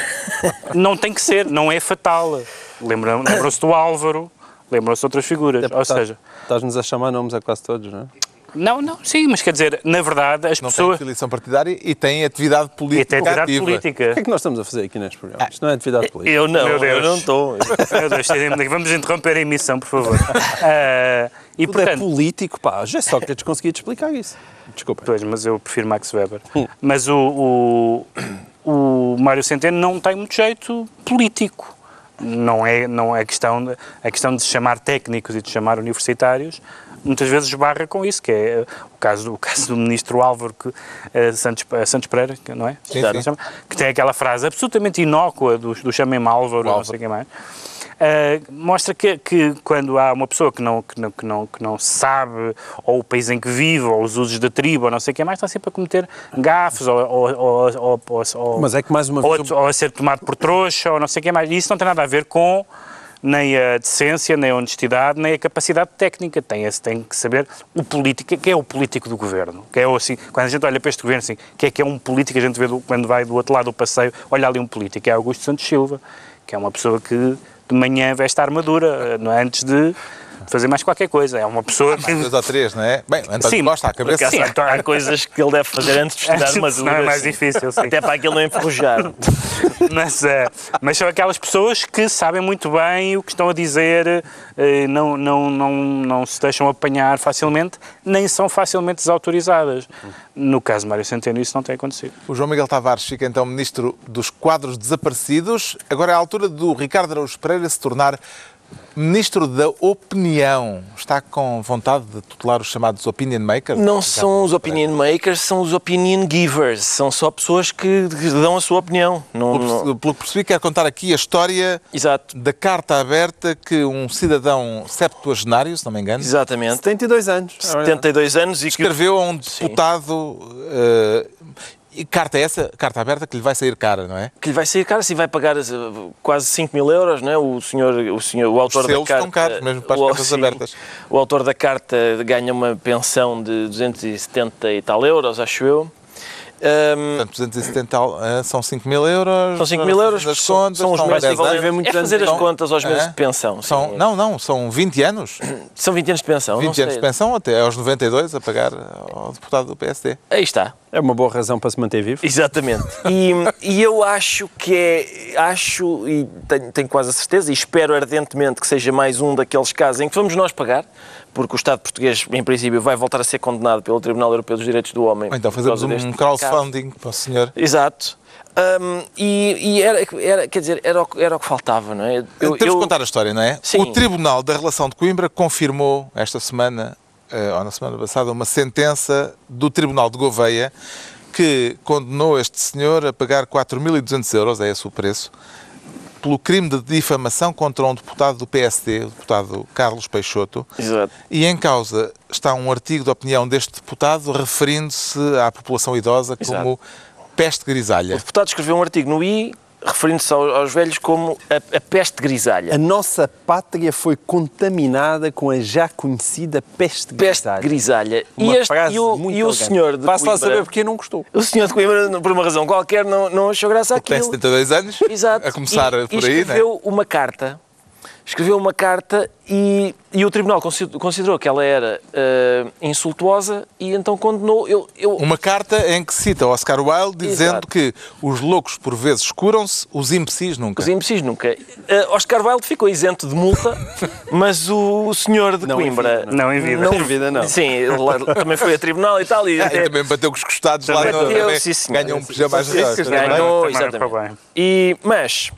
S2: <laughs> não tem que ser, não é fatal. Lembram- Lembram-se do Álvaro, lembram-se de outras figuras. Ou seja,
S3: Estás-nos a chamar nomes a quase todos, não é?
S2: Não, não, sim, mas quer dizer, na verdade, as
S1: Não tem
S2: pessoas.
S1: filiação partidária e tem atividade
S2: E
S1: política
S2: até atividade
S1: ativa.
S3: O que é
S2: política.
S3: que nós estamos a fazer aqui neste programa? Isto não é atividade política.
S4: Eu não,
S2: Meu Deus.
S4: eu não estou.
S2: Meu Deus, vamos interromper a emissão, por favor. <laughs> Ah, e
S3: Tudo é
S2: portanto.
S3: político, pá. Já Sócrates conseguia te explicar isso. Desculpa.
S2: Pois, mas eu prefiro Max Weber. Mas o, o, o Mário Centeno não tem muito jeito político. Não é, não é questão, de, a questão de se chamar técnicos e de se chamar universitários, muitas vezes esbarra com isso, que é o caso, do- o caso do ministro Álvaro que, eh, Santos, eh, Santos Pereira, que- não é?
S1: Sim, sim.
S2: Que tem aquela frase absolutamente inócua do, do chamem-me Álvaro, não sei quem mais. Uh, mostra que, que quando há uma pessoa que não, que, não, que, não, que não sabe, ou o país em que vive, ou os usos da tribo, ou não sei o que mais, está sempre a cometer gafes, ou, ou, ou, ou,
S3: Mas é que mais uma
S2: ou, a- ou a ser tomado por trouxa, ou não sei o que mais. E isso não tem nada a ver com nem a decência, nem a honestidade, nem a capacidade técnica. Tem, tem que saber o político, que é o político do governo. Que é assim, quando a gente olha para este governo, assim, que é que é um político, a gente vê do- quando vai do outro lado do passeio, olha ali um político, é Augusto Santos Silva, que é uma pessoa que de manhã veste a armadura, não é? antes de fazer mais qualquer coisa. É uma pessoa que...
S1: Dois ou três, não é? Bem, António
S2: Sim,
S1: Costa, à cabeça.
S2: Sim,
S4: Há, há coisas que ele deve fazer antes de estudar <laughs> uma
S2: Não é mais difícil, sim.
S4: Até para aquilo não enferrujar. <laughs>
S2: mas, eh, mas são aquelas pessoas que sabem muito bem o que estão a dizer, eh, não, não, não, não se deixam apanhar facilmente, nem são facilmente desautorizadas. No caso de Mário Centeno, isso não tem acontecido.
S1: O João Miguel Tavares fica então ministro dos quadros desaparecidos. Agora é a altura do Ricardo Araújo Pereira se tornar ministro da opinião. Está com vontade de tutelar os chamados opinion makers?
S4: Não são os opinion makers, são os opinion givers. São só pessoas que dão a sua opinião. Não,
S1: Pelo, pelo que percebi, quero contar aqui a história
S4: Exato,
S1: da carta aberta que um cidadão septuagenário, se não me engano,
S4: exatamente.
S3: 72 anos. é verdade.
S4: 72 anos e que
S1: escreveu a um deputado. eh, e carta essa, carta aberta, que lhe vai sair cara, não é?
S4: que lhe vai sair caro, assim vai pagar eh, quase 5 mil euros, não é? O senhor, o senhor, o autor
S1: Os
S4: da carta...
S1: estão caros, mesmo para as
S4: o-
S1: cartas
S4: sim,
S1: abertas.
S4: O autor da carta ganha uma pensão de 270 e tal euros, acho eu. Ahm,
S1: Portanto, 270 eh, são 5 mil euros.
S4: são 5 mil euros,
S1: Das
S4: são,
S1: contas,
S4: são os
S1: são
S4: meses
S1: 10
S4: equivalentes.
S3: muitos
S4: É fazer as
S1: então.
S4: contas aos meses
S1: Hã?
S4: de pensão. sim.
S1: São, não, não, são 20 anos.
S4: São 20 anos de pensão,
S1: 20
S4: não sei.
S1: anos de pensão até aos 92 a pagar ao deputado do PSD.
S4: Aí está.
S3: É uma boa razão para se manter vivo.
S4: Exatamente. <laughs> E, e eu acho que é. Acho, e tenho, tenho quase a certeza, e espero ardentemente que seja mais um daqueles casos em que vamos nós pagar, porque o Estado português, em princípio, vai voltar a ser condenado pelo Tribunal Europeu dos Direitos do Homem.
S1: Então fazemos um
S4: deste caso.
S1: crowdfunding para o senhor.
S4: Exato. Hum, e e era, era, quer dizer, era o, que- era o que faltava, não é? Eu-
S1: Temos de
S4: eu-
S1: contar a história, não é?
S4: Sim.
S1: O Tribunal da Relação de Coimbra confirmou esta semana, eh, ou na semana passada, uma sentença do Tribunal de Gouveia que condenou este senhor a pagar 4.200 euros, é esse o preço, pelo crime de difamação contra um deputado do PSD, o deputado Carlos Peixoto.
S4: Exato.
S1: E em causa está um artigo de opinião deste deputado referindo-se à população idosa como peste
S4: O
S1: grisalha.
S4: deputado escreveu um artigo no I referindo-se ao- aos, velhos como a, a peste grisalha.
S3: A nossa pátria foi contaminada com a já conhecida peste
S4: Peste
S3: grisalha.
S4: grisalha. E,
S3: Uma
S4: este,
S3: frase
S4: e o,
S3: muito
S4: e o senhor de
S3: lá
S4: Coimbra,
S3: saber porque não gostou.
S4: o senhor de Coimbra, por uma razão qualquer, não, não achou graça
S1: Tem
S4: àquilo.
S1: 72 anos,
S4: Exato.
S1: a começar
S4: e,
S1: por
S4: e
S1: aí, é?
S4: escreveu uma carta. Escreveu uma carta e, e o tribunal consi- considerou que ela era eh, insultuosa e então condenou. Eu, eu,
S1: Uma carta em que cita Oscar Wilde dizendo
S4: Exato.
S1: que os loucos por vezes curam-se, os imbecis nunca.
S4: Os imbecis nunca. Eh, Oscar Wilde ficou isento de multa, <laughs> mas o, senhor de
S3: Não em
S4: Coimbra.
S3: vida,
S2: Não em vida.
S3: Em vida, não.
S4: Sim, ele também foi a tribunal e tal. E <laughs>
S1: Ah,
S4: até-
S1: e também bateu com os costados lá
S4: Também
S1: no
S4: bateu, senhor.
S1: ganham um pijama
S2: sim.
S4: Ganhou,
S2: não
S4: exatamente. E, mas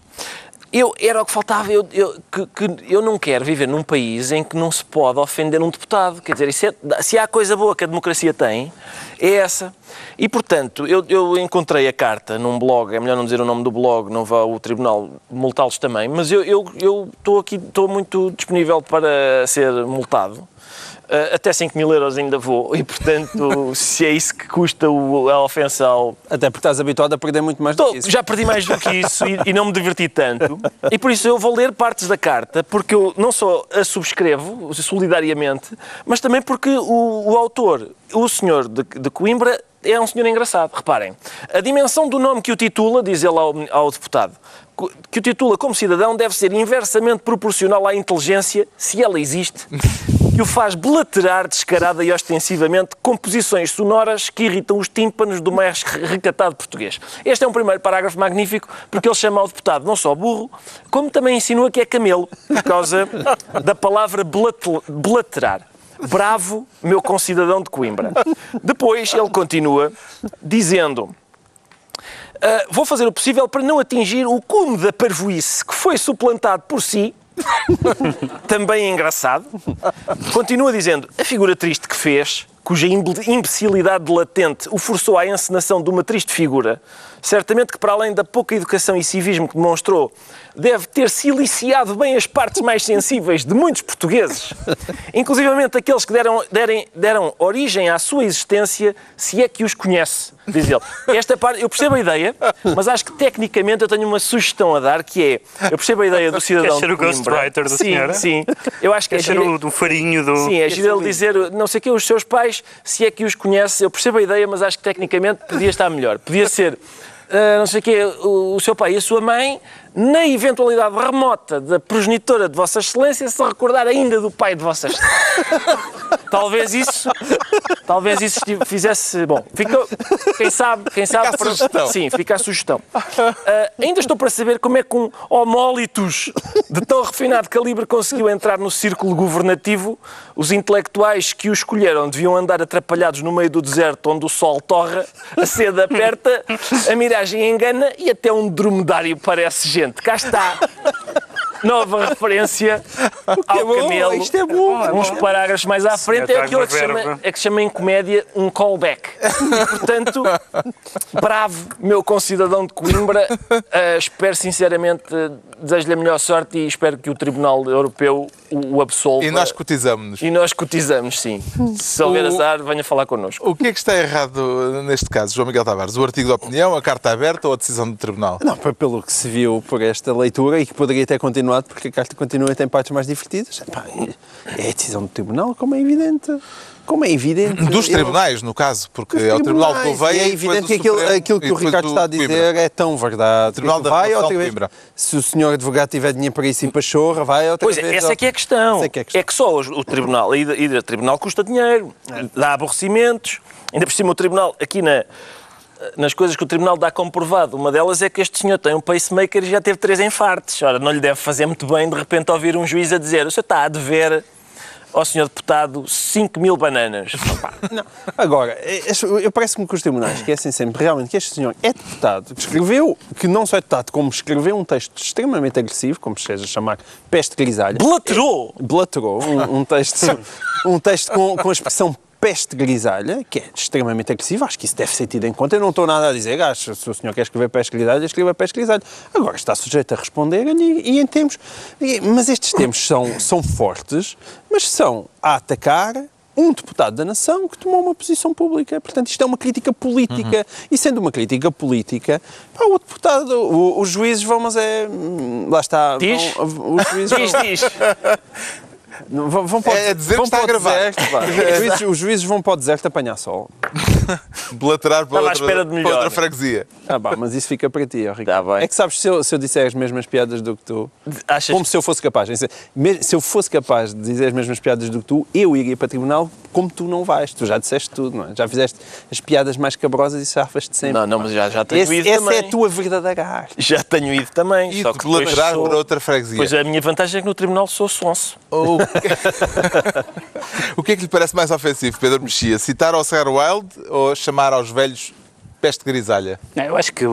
S4: eu, era o que faltava. Eu, eu, que, que eu não quero viver num país em que não se pode ofender um deputado. Quer dizer, é- se há coisa boa que a democracia tem, é essa. E, portanto, eu, eu encontrei a carta num blog, é melhor não dizer o nome do blog, não vá ao tribunal multá-los também, mas eu estou aqui, estou muito disponível para ser multado. Uh, até 5 mil euros ainda vou, e portanto, <laughs> se é isso que custa o- a ofensa ao,
S3: Até porque estás habituado a perder muito mais do
S4: Tô,
S3: que isso.
S4: já perdi mais do que isso e, e não me diverti tanto. E por isso eu vou ler partes da carta, porque eu não só a subscrevo solidariamente, mas também porque o, o autor, o senhor de, de Coimbra, é um senhor engraçado. Reparem, a dimensão do nome que o titula, diz ele ao, ao deputado, que o titula como cidadão deve ser inversamente proporcional à inteligência, se ela existe, que o faz blaterar descarada e ostensivamente composições sonoras que irritam os tímpanos do mais recatado português. Este é um primeiro parágrafo magnífico porque ele chama ao deputado não só burro, como também insinua que é camelo, por causa da palavra blate- blaterar. Bravo, meu concidadão de Coimbra. Depois ele continua dizendo. "Ah, vou fazer o possível para não atingir o cume da parvoíce que foi suplantado por si <laughs> também é engraçado. Continua dizendo: a figura triste que fez, cuja imbe- imbecilidade latente o forçou à encenação de uma triste figura, certamente que, para além da pouca educação e civismo que demonstrou, deve ter siliciado bem as partes mais sensíveis de muitos portugueses, <laughs> inclusivamente aqueles que deram, derem- deram origem à sua existência, se é que os conhece, diz ele. Esta parte, eu percebo a ideia, mas acho que tecnicamente eu tenho uma sugestão a dar, que é, eu percebo a ideia do cidadão
S2: ser o ghostwriter da
S4: sim,
S2: senhora?
S4: Sim, eu acho que é
S2: Quer ser
S4: gira-
S2: o do farinho do.
S4: Sim, é giro ele dizer, não sei o quê, os seus pais, se é que os conhece, eu percebo a ideia, mas acho que tecnicamente podia estar melhor. Podia ser, não sei o quê, o, o seu pai e a sua mãe, na eventualidade remota da progenitora de Vossa Excelência, se recordar ainda do pai de Vossa Excelência. <laughs> Talvez isso, talvez isso fizesse, bom, fica, quem sabe, quem sabe,
S1: a sugestão.
S4: sim, fica a sugestão. Ah, ainda estou para saber como é que um homólitos de tão refinado calibre conseguiu entrar no círculo governativo. Os intelectuais que o escolheram deviam andar atrapalhados no meio do deserto onde o sol torra, a sede aperta, a miragem engana e até um dromedário parece gente. Cá está. Nova referência <laughs> ao
S3: bom,
S4: camelo.
S3: isto é bom.
S4: Uns parágrafos mais à frente é aquilo que se, chama, é que se chama em comédia um callback. E, <laughs> portanto, bravo, meu concidadão de Coimbra. Uh, espero sinceramente, desejo-lhe a melhor sorte e espero que o Tribunal Europeu o, o absolva.
S1: E nós cotizamos-nos.
S4: E nós cotizamos, sim. Se houver azar, venha falar connosco.
S1: O que é que está errado neste caso, João Miguel Tavares? O artigo de opinião, a carta aberta ou a decisão do Tribunal?
S3: Não, pelo que se viu por esta leitura e que poderia ter continuado, porque a carta continua e tem partes mais divertidas. Epá, é a decisão do tribunal, como é evidente. Como é evidente.
S1: Dos
S3: Eu-
S1: tribunais, no caso, porque é o Tribunal de
S3: tribunais,
S1: Gouveia
S3: e É
S1: e
S3: evidente
S1: o
S3: que aquilo,
S1: Supremo
S3: aquilo
S1: e
S3: que o Ricardo
S1: do
S3: está a dizer
S1: Coimbra.
S3: é tão verdade.
S1: Tribunal
S3: que
S1: da
S3: vai outra vez. Se o senhor advogado tiver dinheiro para isso em Pachorra, vai outra
S4: Pois
S3: vez.
S4: é, essa
S3: ao-
S4: é que é a questão.
S3: Essa é que é a questão.
S4: É que só o tribunal, ida ao tribunal custa dinheiro, dá aborrecimentos. Ainda por cima, o tribunal, aqui na, nas coisas que o tribunal dá como provado, uma delas é que este senhor tem um pacemaker e já teve três infartos. Ora, não lhe deve fazer muito bem de repente ouvir um juiz a dizer: o senhor está a dever ao senhor deputado 5 mil bananas. <laughs>
S3: Não. Agora, é- eu parece-me que os tribunais esquecem sempre realmente que este senhor é deputado, que escreveu, que não só é deputado, como escreveu um texto extremamente agressivo, como se seja chamar peste grisalha.
S4: Blaterou!
S3: Blaterou, um, um texto, <laughs> um texto com, com a expressão peste grisalha, que é extremamente agressivo, acho que isso deve ser tido em conta. Eu não estou nada a dizer, acho, se o senhor quer escrever peste grisalha, escreva peste grisalha. Agora está sujeito a responder e, e em termos. e- mas estes termos são, são fortes, mas são a atacar um deputado da nação que tomou uma posição pública. Portanto, isto é uma crítica política. E sendo uma crítica política, pá, o deputado, o- os juízes vão, mas é. hum, Lá está.
S4: Diz?
S3: vão- os juízes
S4: Diz,
S3: vão-
S4: diz. <laughs>
S3: não, Vão, vão para, o-
S1: É dizer
S3: vão
S1: que está
S3: para o
S1: a gravar.
S3: deserto, <laughs> os, juízes, os juízes vão para o deserto apanhar sol. <laughs>
S1: Blaterar para outra, para outra freguesia.
S3: Ah, pá, mas isso fica para ti, ó, Ricardo.
S4: Tá bem.
S3: É que sabes, se eu, se eu disser as mesmas piadas do que tu,
S4: Achas
S3: como se eu fosse capaz, se eu fosse capaz de dizer as mesmas piadas do que tu, eu iria para tribunal como tu não vais. Tu já disseste tudo, não é? Já fizeste as piadas mais cabrosas e safas-te sempre.
S4: Não, não, mas já, já tenho
S3: Esse-
S4: ido
S3: essa
S4: também.
S3: é a tua verdadeira arte.
S4: Já tenho ido também.
S1: E
S4: só que depois
S1: blaterar
S4: sou-
S1: para outra freguesia.
S4: Pois a minha vantagem é que no tribunal sou sonso.
S1: O... <laughs> o que é que lhe parece mais ofensivo, Pedro Mexia? Citar ao Oscar Wilde ou chamar aos velhos peste grisalha?
S2: Não, Eu acho que o-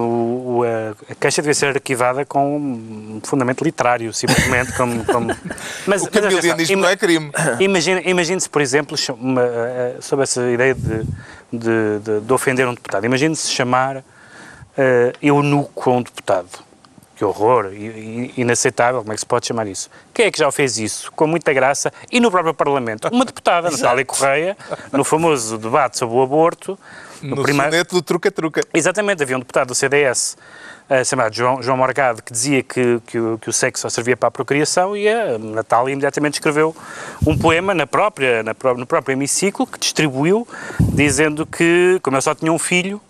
S2: o- a, a queixa devia ser arquivada com um fundamento literário, simplesmente. Como, como... <laughs> Mas,
S1: O camilianismo não é crime. <clears throat>
S2: Imagine- Imagine-se, por exemplo, uma, sobre essa ideia de, de, de- de ofender um deputado. Imagine-se chamar eh, eunuco a um deputado. Que horror, inaceitável, como é que se pode chamar isso? Quem é que já fez isso? Com muita graça e no próprio Parlamento? Uma deputada, <laughs> Natália Correia, no famoso debate sobre o aborto.
S1: No,
S2: primeiro-
S1: soneto do truca-truca.
S2: Exatamente, havia um deputado do CDS eh, chamado João, João Morgado que dizia que, que, o, que o sexo só servia para a procriação e a Natália imediatamente escreveu um poema na própria, na no próprio hemiciclo que distribuiu dizendo que, como eu só tinha um filho,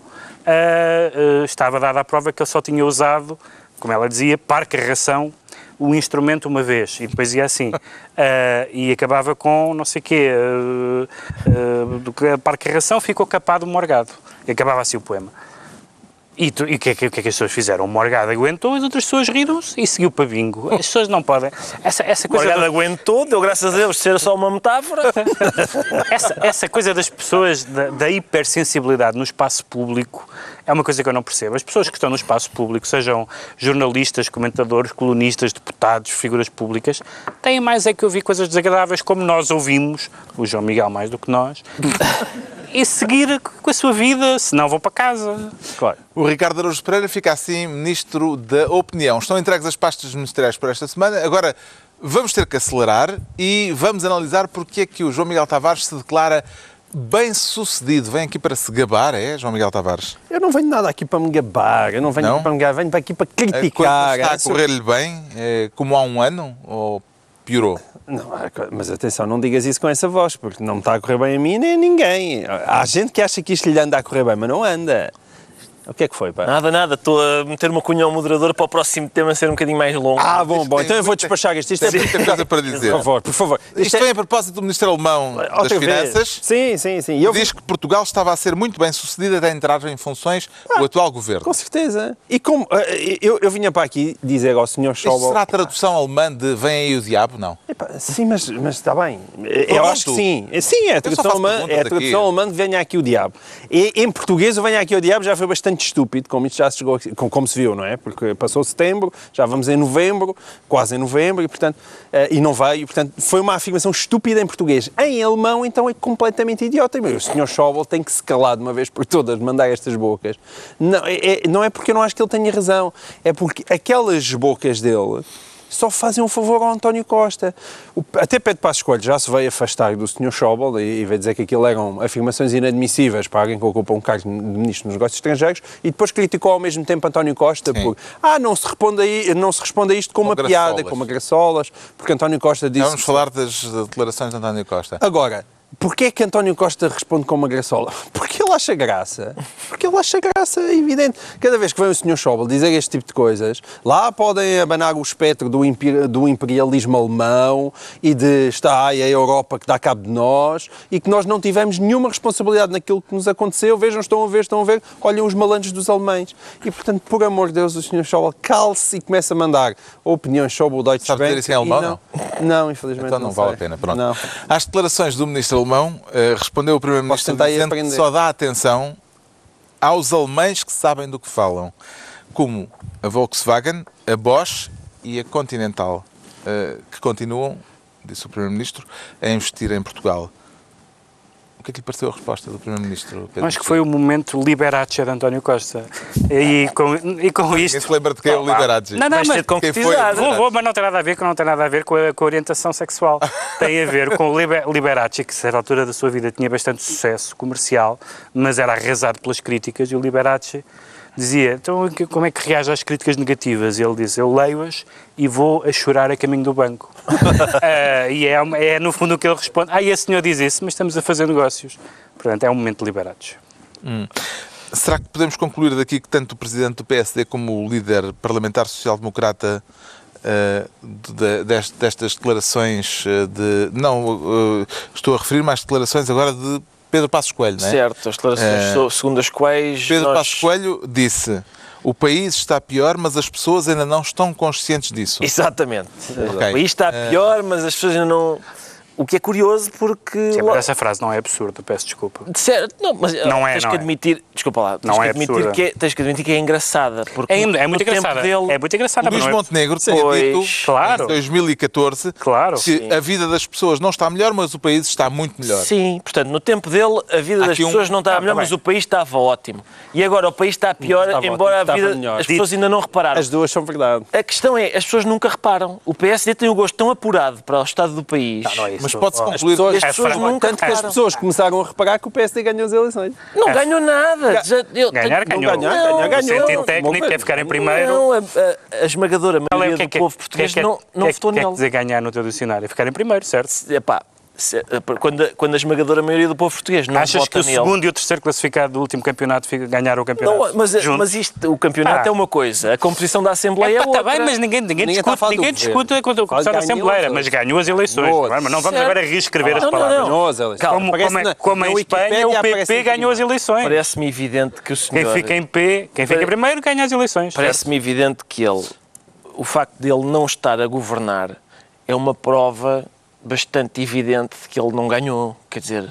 S2: eh, eh, estava dada a prova que ele só tinha usado, como ela dizia, para carregação o instrumento uma vez e depois ia assim <laughs> eh, e acabava com não sei quê do que a parcarração ficou capado morgado e acabava assim o poema e o que, é que, que é que as pessoas fizeram? O Morgado aguentou, as outras pessoas riram-se e seguiu para bingo. As pessoas não podem. Essa, essa coisa.
S4: Morgado
S2: do-
S4: aguentou, deu graças a Deus de ser só uma metáfora. <laughs>
S2: essa, essa coisa das pessoas, da, da hipersensibilidade no espaço público, é uma coisa que eu não percebo. As pessoas que estão no espaço público, sejam jornalistas, comentadores, colunistas, deputados, figuras públicas, têm mais é que ouvir coisas desagradáveis como nós ouvimos, o João Miguel mais do que nós, <laughs> e seguir com a sua vida, senão vão para casa.
S3: Claro.
S1: O Ricardo Araújo Pereira fica assim Ministro da Opinião. Estão entregues as pastas ministeriais por esta semana. Agora vamos ter que acelerar e vamos analisar porque é que o João Miguel Tavares se declara bem sucedido. Vem aqui para se gabar, é, João Miguel Tavares?
S3: Eu não venho nada aqui para me gabar, eu não venho
S1: Não?
S3: aqui para me gabar, venho aqui para
S1: A coisa
S3: criticar.
S1: está a
S3: É,
S1: correr-lhe bem, é, como há um ano, ou piorou?
S3: Não, é mas atenção, não digas isso com essa voz, porque não me está a correr bem a mim nem a ninguém. Há gente que acha que isto lhe anda a correr bem, mas não anda. O que é que foi, pá?
S4: Nada, nada. Estou a meter uma cunha ao moderador para o próximo tema ser um bocadinho mais longo.
S3: Ah, bom,
S1: Isto
S3: bom, então eu vou despachar isto. Isto é
S1: muita coisa para dizer.
S3: Por favor, por favor.
S1: Isto
S3: é-
S1: vem a propósito do Ministro Alemão das
S3: outra vez.
S1: Finanças.
S3: Sim, sim, sim. Eu
S1: Diz que Portugal estava a ser muito bem sucedido até entrar em funções o atual governo.
S3: Com certeza. E como eh, eu, eu vinha para aqui dizer ao Sr.
S1: Isto
S3: Schauble...
S1: será a tradução alemã de Vem aí o diabo? Não.
S3: Epá, sim, mas, mas está bem. Eu acho que sim. Sim, é a tradução alemã, é a tradução alemã de venha aqui o diabo. E, em português, o venha aqui o diabo já foi bastante estúpido, como isto já se chegou, aqui- como, se viu, não é? Porque passou setembro, já vamos em novembro, quase em novembro, e portanto, eh, e não veio, portanto, foi uma afirmação estúpida em português. Em alemão, então, é completamente idiota. E, O Sr. Schauble tem que se calar de uma vez por todas, mandar estas bocas. Não é, é- não é porque eu não acho que ele tenha razão, é porque aquelas bocas dele só fazem um favor ao António Costa. O- até Pedro Passos Coelho já se veio afastar do Sr. Schauble e, e veio dizer que aquilo eram afirmações inadmissíveis para alguém que ocupa um cargo de Ministro dos Negócios Estrangeiros e depois criticou ao mesmo tempo António Costa
S1: Sim.
S3: por ah, não se responde, aí, não se responde a isto com,
S1: Com
S3: uma piada,
S1: graçolas.
S3: com uma graçolas, porque António Costa disse...
S1: Vamos falar das declarações de António Costa.
S3: Agora, porquê é que António Costa responde com uma graçola? <laughs> Porque ele acha graça. Porque ele acha graça, é evidente. Cada vez que vem o Sr. Schauble dizer este tipo de coisas, lá podem abanar o espectro do, do imperialismo alemão e de está aí a Europa que dá cabo de nós e que nós não tivemos nenhuma responsabilidade naquilo que nos aconteceu. Vejam, estão a ver, estão a ver, olhem os malandros dos alemães. E, portanto, por amor de Deus, o Sr. Schauble calce e começa a mandar opiniões sobre o Deutsche
S1: Sabe
S3: Bank.
S1: dizer isso em alemão,
S3: não? Não, infelizmente
S1: Então não, vale
S3: sei.
S1: a pena. Pronto.
S3: Não.
S1: Às declarações do ministro alemão, eh, respondeu o primeiro-ministro dizendo que só dá atenção aos alemães que sabem do que falam, como a Volkswagen, a Bosch e a Continental, eh, que continuam, disse o primeiro-ministro, a investir em Portugal. O que é que lhe pareceu a resposta do primeiro-ministro? Pedro
S2: Acho que foi o momento Liberace de António Costa. E com, e com isto.
S1: se lembra de quem é o Liberace.
S2: Não, não, mas
S1: quem foi?
S2: Vou, vou, mas não tem nada a ver com, não tem nada a ver com a, com a orientação sexual. <laughs> Tem a ver com o Liber- Liberace, que a certa altura da sua vida tinha bastante sucesso comercial, mas era arrasado pelas críticas, e o Liberace dizia, então como é que reage às críticas negativas? E ele disse, eu leio-as e vou a chorar a caminho do banco. Ah, <laughs> e é, é no fundo o que ele responde. Ah, e esse senhor diz isso, mas estamos a fazer negócios. Portanto, é um momento de Liberace.
S1: Será que podemos concluir daqui que tanto o presidente do PSD como o líder parlamentar social-democrata eh, de- dest- destas declarações eh, de. Não, eh, estou a referir-me às declarações agora de Pedro Passos Coelho, não é?
S4: Certo, as declarações so- segundo as quais
S1: Pedro
S4: nós...
S1: Passos Coelho disse: o país está pior, mas as pessoas ainda não estão conscientes disso.
S4: Exatamente.
S1: Ok.
S4: O país está
S1: Eh,
S4: pior, mas as pessoas ainda não... O que é curioso porque.
S2: Sim, mas essa frase não é absurda, peço desculpa.
S4: de certo, não, mas
S2: Não é,
S4: tens
S2: não
S4: que
S2: é.
S4: admitir, desculpa lá, tens
S2: Não
S4: que
S2: é
S4: admitir
S2: absurda.
S4: que é, tens que admitir que é engraçada, porque
S2: É, é muito engraçada.
S4: dele
S2: É muito engraçada,
S1: Luís
S2: não é-
S1: Montenegro tinha
S4: Pois,
S1: dito
S2: claro.
S1: em 2014
S2: Claro.
S1: que
S4: Sim.
S1: a vida das pessoas não está melhor, mas o país está muito melhor.
S4: Sim, portanto, no tempo dele a vida
S1: Há
S4: das
S1: um-
S4: pessoas não estava
S2: Ah,
S4: melhor,
S2: tá
S4: mas o país estava ótimo. E agora o país está pior,
S3: estava
S4: embora
S3: ótimo,
S4: a vida
S3: melhor.
S4: as pessoas ainda não repararam.
S3: As duas são verdade.
S4: A questão é, as pessoas nunca reparam. O PSD tem o gosto tão apurado para o estado do país.
S2: Não, não é isso.
S1: Mas pode-se concluir
S3: pessoas-
S4: As
S2: É
S4: pessoas
S2: franco.
S4: nunca
S3: Tanto que as
S4: reparam.
S3: pessoas começaram a reparar que o PSD ganhou as eleições.
S4: Não
S2: É.
S4: ganhou nada. Já- eu
S2: Ganhar,
S4: tenho-
S2: ganhou.
S3: ganhar,
S4: Não,
S3: ganhar,
S2: O
S3: ganhou.
S2: sentido técnico é ficar em primeiro.
S4: Não, a, a- a esmagadora
S2: é-
S4: maioria
S2: o que é
S4: do
S2: que é-
S4: povo
S2: é
S4: português
S2: que é-
S4: não, não
S2: é que-
S4: votou
S2: o que é que
S4: nele.
S2: dizer ganhar no teu dicionário? É ficar em primeiro, certo?
S4: Epá, se- quando, a- quando a esmagadora maioria do povo português não
S2: Achas
S4: vota
S2: que o
S4: nele...
S2: segundo e o terceiro classificado do último campeonato fica- ganharam o campeonato?
S4: Não, mas,
S2: juntos?
S4: mas isto, o campeonato
S2: Ah.
S4: é uma coisa, a composição da Assembleia é,
S2: Epá,
S4: outra.
S2: tá bem, mas ninguém, ninguém,
S3: Ninguém está a
S2: discute, ninguém discute quando a comissão da Assembleia,
S3: as
S2: mas ganhou as eleições.
S3: Ganhou.
S2: não é? Mas não vamos agora reescrever as
S4: Não, não,
S2: palavras.
S4: não. Calma,
S2: Como, é-
S3: na-
S2: como em Espanha, o PP ganhou as eleições.
S4: Parece-me evidente que o
S2: Quem
S4: senhor...
S2: fica em P, quem fica em primeiro ganha as eleições.
S4: Parece-me evidente que ele, o facto dele não estar a governar é uma prova bastante evidente de que ele não ganhou. Quer dizer,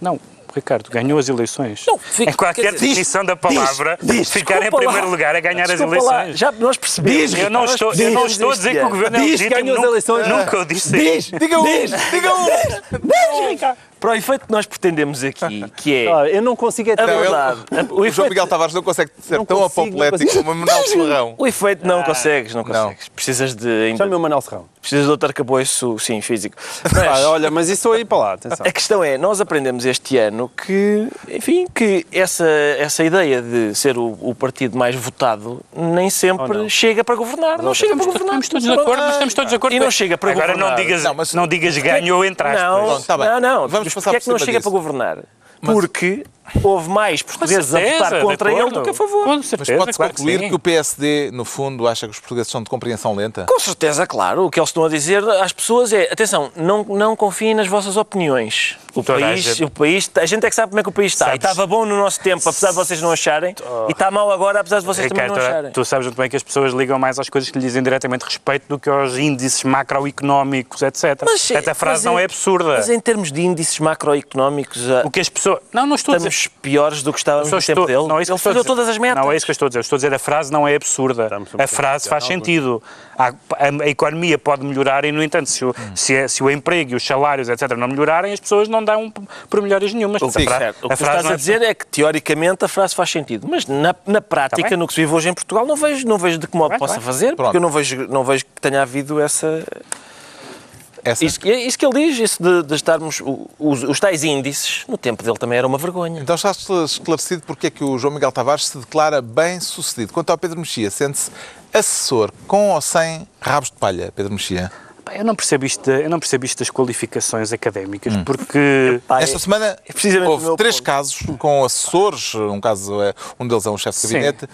S2: Não, Ricardo, ganhou as eleições.
S4: Não, fica-
S2: em qualquer
S4: quer dizer,
S2: definição da palavra,
S4: diz,
S2: ficar em
S4: desculpa lá.
S2: primeiro lugar é ganhar as
S4: desculpa lá,
S2: eleições.
S4: já nós percebemos.
S2: eu não estou, eu não estou a dizer que o governo é
S3: Diz que
S2: legítimo.
S3: ganhou as
S2: nunca-
S3: eleições.
S2: Nunca o disse.
S1: Diga um! Diga um!
S4: Para o efeito que nós pretendemos aqui, <laughs> que é
S3: Ah, eu não consigo é
S4: a
S3: ter-
S1: Não, ele-
S4: verdade.
S1: O
S4: o,
S1: João Miguel Tavares não consegue ser
S3: Não
S1: tão
S3: consigo, não
S1: apoplético como o Manuel Ferrão. <laughs>
S4: o efeito não consegues, não
S1: Não.
S4: consegues. Precisas de
S3: Chame o Manuel Serrão.
S4: precisas de outro arcabouço, sim, físico. <laughs> Mas,
S3: Ah, olha, mas isso aí para lá, atenção.
S4: A questão é, nós aprendemos este ano que, enfim, que essa, essa ideia de ser o, o partido mais votado nem sempre chega para governar. Não, chega para governar.
S2: Estamos todos de acordo, mas estamos todos de acordo.
S4: E não chega para
S2: Agora
S4: governar.
S2: não digas,
S1: Não,
S2: não,
S1: mas-
S2: digas ganhou entre aspas.
S4: Não,
S1: tá
S4: não, não.
S1: Vamos
S4: Mas
S1: passar
S4: porquê é que não chega
S1: disso.
S4: para governar? Porque houve mais
S2: Com
S4: portugueses a
S2: certeza,
S4: votar
S2: de
S4: contra ele do que a favor.
S2: Com
S1: Mas
S2: certeza,
S1: pode-se
S2: claro que
S1: concluir
S2: sim.
S1: que o PSD, no fundo, acha que os portugueses são de compreensão lenta?
S4: Com certeza, claro. O que eles estão a dizer às pessoas é: atenção, não, não confiem nas vossas opiniões. O
S2: Toda a
S4: país,
S2: gente-
S4: o país, a gente é que sabe como é que o país está.
S2: Sabes-
S4: E estava bom no nosso tempo, apesar de vocês não acharem, e está mal agora, apesar de vocês
S2: Ricardo,
S4: também não acharem.
S2: tu sabes muito bem que as pessoas ligam mais às coisas que lhe dizem diretamente respeito do que aos índices macroeconómicos, etc. Portanto, a frase
S4: mas
S2: não é absurda.
S4: Mas em termos de índices macroeconómicos,
S2: O que as pessoas. Não, não estou a dizer.
S4: Estamos piores do que estávamos no
S2: estou-
S4: tempo dele.
S2: não é isso que
S4: Ele
S2: estou a
S4: falhou
S2: dizer.
S4: todas as metas.
S2: Não é isso que eu estou a dizer. Estou a dizer a frase não é absurda. A frase faz sentido. A, a- a economia pode melhorar e, no entanto, se o, se, é- se o emprego e os salários, etc., não melhorarem, as pessoas não dão por melhores nenhumas.
S4: O
S2: fra-
S4: certo. O que estás a
S2: é-
S4: dizer é que, teoricamente, a frase faz sentido. Mas, na, na prática,
S2: Tá bem.
S4: no que se vive hoje em Portugal, não vejo, não vejo de que modo
S2: bem,
S4: possa
S2: bem.
S4: fazer,
S1: Pronto.
S4: porque eu não vejo, não vejo que tenha havido essa...
S1: Essa?
S4: Isso, que- isso que ele diz, isso de, de estarmos... Os, os tais índices, no tempo dele também era uma vergonha.
S1: Então está esclarecido porque é que o João Miguel Tavares se declara bem sucedido. Quanto ao Pedro Mexia, sente-se assessor com ou sem rabos de palha, Pedro Mexia?
S2: Eu não percebo isto, eu não percebo isto das qualificações académicas, porque
S4: Pá,
S1: Esta
S4: é-
S1: semana
S4: é
S1: houve três
S4: ponto.
S1: casos com assessores, um caso é, um deles é um chefe de
S2: Sim.
S1: gabinete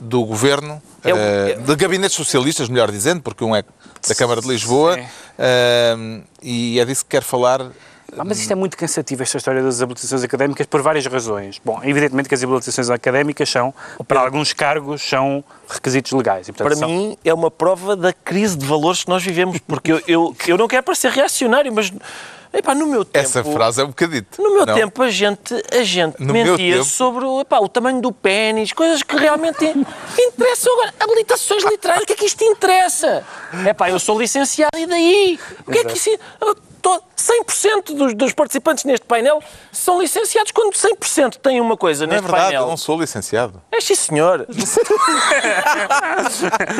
S1: do governo,
S4: É o-
S1: eh,
S4: é-
S1: de gabinetes socialistas, melhor dizendo, porque um é da Câmara de Lisboa,
S2: Sim.
S1: eh, e é disso que quer falar.
S2: Ah, mas isto é muito cansativo, esta história das habilitações académicas, por várias razões. Bom, evidentemente que as habilitações académicas são, para alguns cargos, são requisitos legais. E, portanto,
S4: Para
S2: são-
S4: mim é uma prova da crise de valores que nós vivemos, porque eu, eu, eu não quero parecer reacionário, mas epá, no meu tempo...
S1: Essa frase é um bocadito.
S4: No meu
S1: não?
S4: tempo a gente, a gente
S1: No
S4: mentia
S1: tempo?
S4: sobre o, epá, o tamanho do pênis, coisas que realmente <laughs> interessam agora. Habilitações literárias, o que é que isto interessa? Epá, eu sou licenciado e daí? O que é que isso... to- 100% dos, dos participantes neste painel são licenciados quando 100% têm uma coisa
S1: é
S4: neste
S1: verdade, eu
S4: painel.
S1: não sou licenciado.
S4: É sim, senhor. <laughs>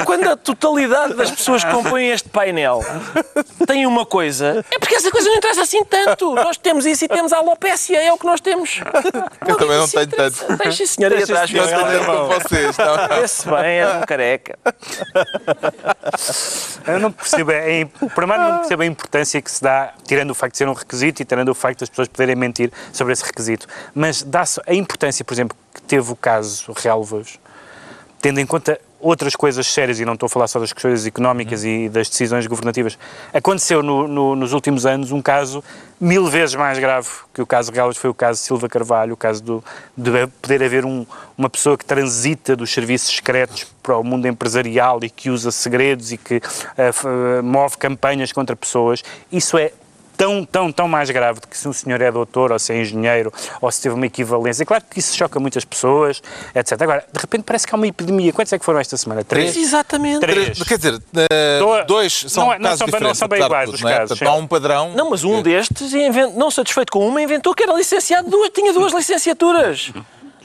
S4: Quando a totalidade das pessoas que compõem este painel tem uma coisa, é porque essa coisa não interessa assim tanto. Nós temos isso e temos a alopécia, é o que nós temos.
S1: Eu também não
S4: Isso
S1: tenho
S4: interessa.
S1: tanto.
S4: Tem sim, senhor, aí atrás.
S1: Não tenho tanto como vocês. Não. <laughs>
S4: Esse bem, é um careca.
S2: Eu não percebo, é, é, primeiro não percebo a importância que se dá, tirando o facto de ser um requisito e tirando o facto das pessoas poderem mentir sobre esse requisito, mas dá-se a importância, por exemplo, que teve o caso Relvas, tendo em conta outras coisas sérias, e não estou a falar só das questões económicas e das decisões governativas, aconteceu no- no- nos últimos anos um caso mil vezes mais grave que o caso Relvas, foi o caso Silva Carvalho, o caso do, de poder haver um- uma pessoa que transita dos serviços secretos para o mundo empresarial e que usa segredos e que eh, move campanhas contra pessoas. Isso é tão, tão, tão mais grave do que se um senhor é doutor ou se é engenheiro ou se teve uma equivalência. Claro que isso choca muitas pessoas, etc. Agora, de repente parece que há uma epidemia. Quantos é que foram esta semana? Três?
S4: Exatamente.
S2: Três.
S1: Quer dizer, eh,
S2: Dois-
S1: dois são
S2: não é- não
S1: casos
S2: são bem- não
S1: diferentes.
S2: são bem iguais
S1: tudo,
S2: os
S1: não é?
S2: casos,
S1: Portanto, há um padrão.
S4: Não, mas um destes, não satisfeito com uma, inventou que era licenciado, duas, tinha duas licenciaturas.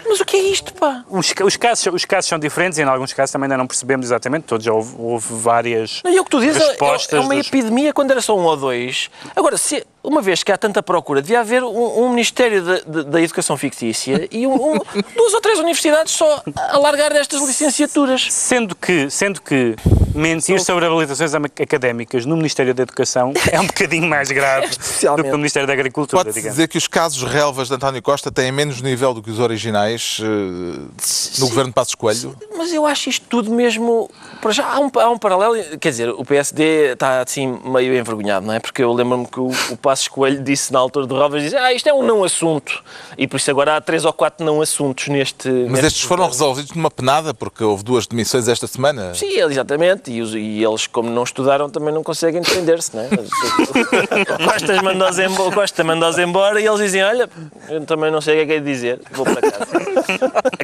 S4: Mas o que é isto, pá?
S2: Os, os casos, os casos são diferentes e em alguns casos também ainda não percebemos exatamente todos. Já houve, houve várias
S4: Não, e o que tu dizes,
S2: respostas.
S4: é, é uma
S2: dos-
S4: epidemia quando era só um ou dois. Agora, se, uma vez que há tanta procura, devia haver um, um Ministério da, Educação Fictícia e um- um- <laughs> duas ou três universidades só a largar estas licenciaturas.
S2: Sendo que, sendo que mentir sobre habilitações académicas no Ministério da Educação é um <laughs> bocadinho mais grave do que no Ministério da Agricultura, digamos.
S1: dizer que os casos relvas de António Costa têm menos nível do que os originais eh, no governo de Passos Coelho?
S4: Mas eu acho isto tudo mesmo. Para já, há um, há um paralelo. Quer dizer, o PSD está assim meio envergonhado, não é? Porque eu lembro-me que o, o Passos Coelho disse na altura de Rovas: disse, Ah, isto é um não assunto. E por isso agora há três ou quatro não assuntos neste.
S1: Mas
S4: neste
S1: estes foram resolvidos numa penada, porque houve duas demissões esta semana.
S4: Sim, exatamente. E, os- e eles, como não estudaram, também não conseguem defender-se, não é? <laughs> Costa mandou-os embora, Costa embora e eles dizem: Olha, eu também não sei o que é que é dizer, vou para casa.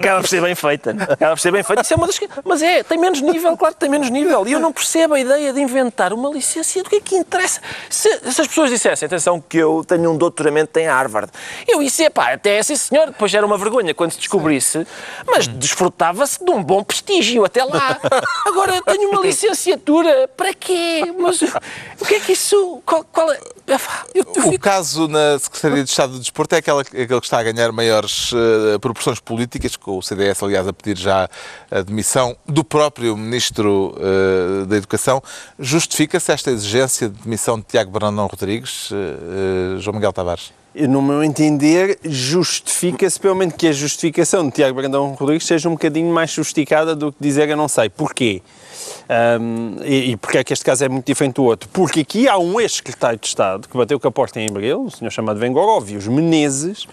S4: Acaba por ser bem feita. Acaba por ser bem feita. Isso é uma das... Mas é, tem menos nível, claro que tem menos nível. E eu não percebo a ideia de inventar uma licencia. Do que é que interessa? Se, se as pessoas dissessem, atenção, que eu tenho um doutoramento em Harvard, eu ia pá, até esse senhor, depois era uma vergonha quando se descobrisse, mas desfrutava-se de um bom prestígio até lá. Agora tenho uma licenciatura, para quê? Mas o que é que isso. Qual, qual é. Eu, eu
S1: O
S4: fico-
S1: caso na Secretaria de Estado do Desporto é aquela, aquele que está a ganhar maiores eh, proporções políticas, com o CDS, aliás, a pedir já a demissão do próprio Ministro eh, da Educação. Justifica-se esta exigência de demissão de Tiago Brandão Rodrigues, eh, João Miguel Tavares?
S3: No meu entender, justifica-se, pelo menos que a justificação de Tiago Brandão Rodrigues seja um bocadinho mais sofisticada do que dizer eu não sei. Porquê? Ahm, e, e porque é que este caso é muito diferente do outro? Porque aqui há um ex-secretário de Estado que bateu com a porta em Abril, um senhor chamado Vengoróvios Menezes,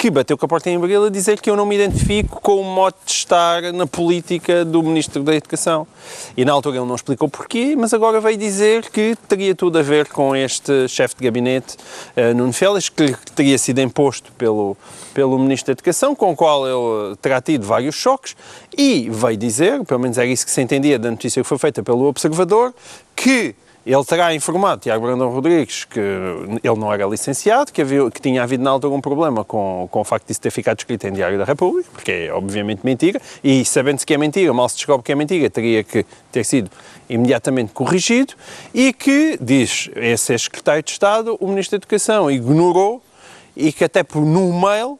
S3: que bateu com a porta em Abril a dizer que eu não me identifico com o modo de estar na política do Ministro da Educação. E na altura ele não explicou porquê, mas agora veio dizer que teria tudo a ver com este chefe de gabinete, uh, Nuno Félix, que teria sido imposto pelo, pelo Ministro da Educação, com o qual ele terá tido vários choques, e veio dizer, pelo menos era isso que se entendia da notícia que foi feita pelo Observador, que ele terá informado Tiago Brandão Rodrigues que ele não era licenciado, que, havia, que tinha havido na altura um problema com, com o facto de isso ter ficado escrito em Diário da República, porque é obviamente mentira, e sabendo-se que é mentira, mal se descobre que é mentira, teria que ter sido imediatamente corrigido, e que, diz esse ex-secretário de Estado, o Ministro da Educação ignorou e que até por num mail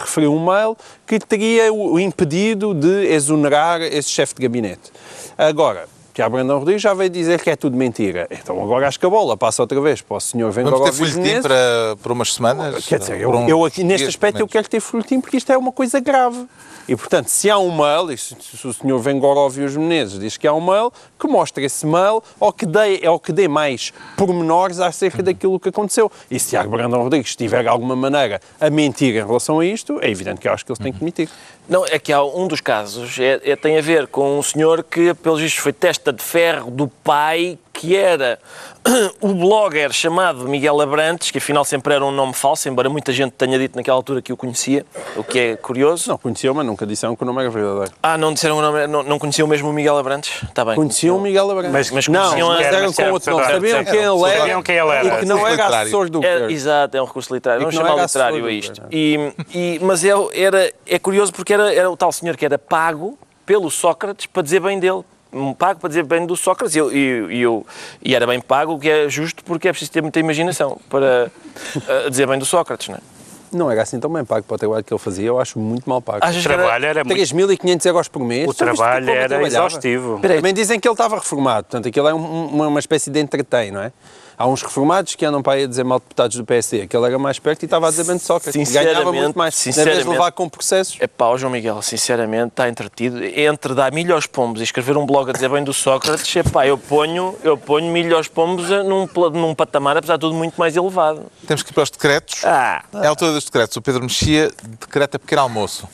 S3: referiu um mail que teria o impedido de exonerar esse chefe de gabinete. Agora, Tiago Brandão Rodrigues já veio dizer que é tudo mentira. Então agora acho que a bola passa outra vez para o senhor
S1: Vamos ter folhetim para, por umas semanas?
S3: Quer dizer, eu,
S1: um
S3: eu aqui neste aspecto eu quero ter folhetim porque isto é uma coisa grave. E, portanto, se há um mail, e se, se o senhor Vengoróvios Menezes diz que há um mail, que mostre esse mail ou que dê, ou que dê mais pormenores acerca daquilo que aconteceu. E se Tiago Brandão Rodrigues tiver de alguma maneira a mentir em relação a isto, é evidente que eu acho que eles têm que mentir.
S4: Não, é que há um dos casos, é, é- tem a ver com um senhor que, pelos vistos, foi testa de ferro do pai, que era <clears throat> o blogger chamado Miguel Abrantes, que afinal sempre era um nome falso, embora muita gente tenha dito naquela altura que o conhecia, o que é curioso.
S3: Não conheciam, mas nunca disseram que o nome era verdadeiro.
S4: Ah, não disseram o nome, não, não conheciam mesmo o Miguel Abrantes? Está bem.
S3: Conheciam o Miguel Abrantes.
S2: Mas- mas
S3: não,
S4: conheciam
S3: mas
S4: a-
S3: eram
S2: mas
S3: com
S2: certo,
S3: outro nome. Sabiam quem ele era.
S2: Sabiam quem ele era.
S3: E que não era
S1: Literário.
S3: assessor do
S4: É,
S3: governo.
S4: exato, é um recurso literário. Vamos
S3: não
S4: chamar literário a isto. E, e- mas é, era, é curioso porque era, era o tal senhor que era pago pelo Sócrates para dizer bem dele. Um pago para dizer bem do Sócrates e, eu, e, eu, e era bem pago, o que é justo porque é preciso ter muita imaginação para eh, dizer bem do Sócrates, não é?
S3: Não era assim tão bem pago para o trabalho que ele fazia, eu acho muito mal pago.
S4: Achas
S2: O
S4: era-
S2: trabalho era muito...
S3: 3.500 euros por mês.
S2: O trabalho era
S3: trabalhava?
S2: exaustivo.
S3: Também dizem que ele estava reformado, portanto aquilo é um- uma, uma espécie de entretém, não é? Há uns reformados que andam para aí a dizer mal deputados do PSD, aquele era mais perto e estava a dizer bem de Sócrates. Ganhava muito mais, na vez de
S4: sinceramente.
S3: levar com processos.
S4: É pá, ó João Miguel, sinceramente, está entretido. Entre dar milho aos pombos e escrever um blog a dizer bem do Sócrates, é pá, eu ponho, eu ponho milho aos pombos num, num patamar, apesar de tudo, muito mais elevado.
S1: Temos que ir para os decretos.
S4: Ah,
S1: É a altura dos decretos. O Pedro Mexia decreta pequeno almoço.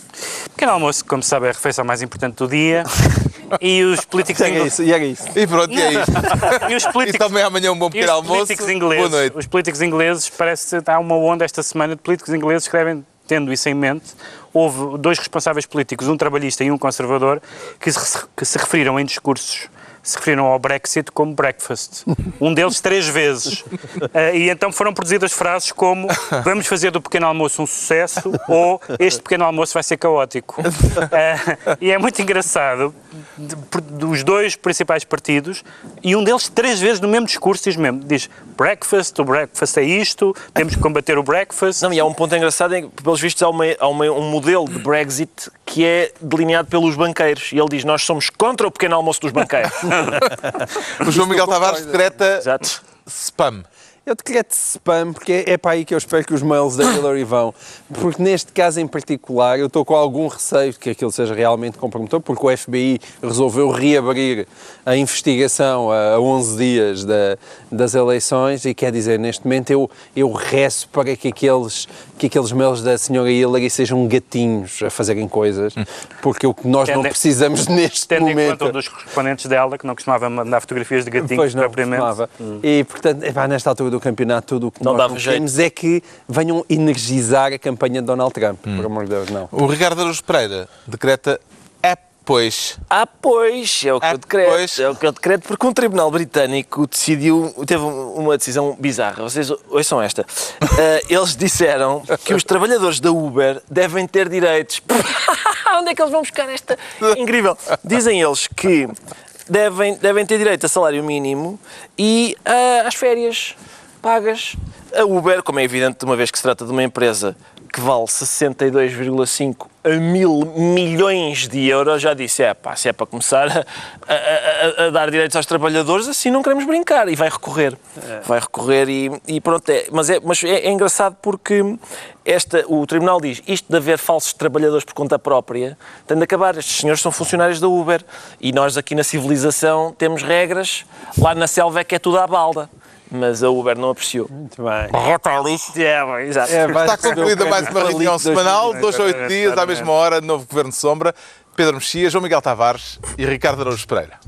S2: Pequeno almoço, como se sabe, é a refeição mais importante do dia. <laughs> E os políticos
S3: Era
S2: ingleses.
S3: isso, e era isso.
S1: E pronto, e é isto. <laughs>
S2: E os
S1: E
S2: políticos,
S1: também amanhã um bom
S2: e
S1: pequeno almoço.
S2: Políticos ingleses,
S1: Boa noite.
S2: os políticos ingleses, parece que há uma onda esta semana de políticos ingleses que devem, tendo isso em mente, houve dois responsáveis políticos, um trabalhista e um conservador, que se, que se referiram em discursos se referiram ao Brexit como breakfast. Um deles três vezes. <laughs> Eh, e então foram produzidas frases como vamos fazer do pequeno almoço um sucesso ou este pequeno almoço vai ser caótico. <laughs> Eh, e é muito engraçado dos dois principais partidos e um deles três vezes no mesmo discurso diz mesmo, diz breakfast, o breakfast é isto, temos que combater o breakfast.
S4: Não, e há um ponto engraçado em que, pelos vistos, há, uma, há uma- um modelo de Brexit que é delineado pelos banqueiros. E ele diz: Nós somos contra o pequeno almoço dos banqueiros. <laughs>
S1: O João Miguel Tavares decreta
S4: Exato.
S1: spam.
S3: Eu decreto spam, porque é, é para aí que eu espero que os mails da Hillary vão. Porque neste caso em particular, eu estou com algum receio de que aquilo seja realmente comprometedor, porque o FBI resolveu reabrir a investigação a, a 11 dias da- das eleições e quer dizer, neste momento eu, eu rezo para que aqueles, que aqueles mails da senhora Hillary sejam gatinhos a fazerem coisas, porque o que nós não
S2: Tendo-
S3: precisamos neste
S2: Tendo em
S3: momento...
S2: conta um dos correspondentes dela, que não costumava mandar fotografias de gatinhos
S3: Pois não,
S2: propriamente.
S3: costumava. E, portanto, epá, nesta altura do campeonato, tudo o que
S4: Não
S3: nós
S4: dava
S3: não
S4: jeito.
S3: queremos é que venham energizar a campanha de Donald Trump.
S1: Hum.
S3: Por amor de Deus, não.
S1: O Ricardo Araújo Pereira decreta é pois.
S4: Ah, pois, é o que
S1: Ah,
S4: eu decreto.
S1: pois.
S4: É o que eu decreto, porque um tribunal britânico decidiu, teve uma decisão bizarra. Vocês ouçam esta. Ah, <laughs> eles disseram que os trabalhadores da Uber devem ter direitos. <laughs> Onde é que eles vão buscar esta? Incrível. Dizem eles que devem, devem ter direito a salário mínimo e ah, às férias pagas. A Uber, como é evidente, uma vez que se trata de uma empresa que vale 62,5 a mil milhões de euros, já disse, é pá, se é para começar a, a- a- a dar direitos aos trabalhadores, assim não queremos brincar. E vai recorrer. Vai recorrer e, e pronto. É, mas é, mas é, é engraçado porque esta, o Tribunal diz isto de haver falsos trabalhadores por conta própria tem de acabar. Estes senhores são funcionários da Uber e nós aqui na civilização temos regras. Lá na selva é que é tudo à balda. Mas a Uber não apreciou.
S3: Muito bem.
S4: É, bem, exato.
S3: É,
S1: Está concluída mais uma reunião
S3: 2020.
S1: semanal, dois a oito dias, à mesma hora, novo Governo de Sombra. Pedro Mexia, João Miguel Tavares e Ricardo Araújo Pereira.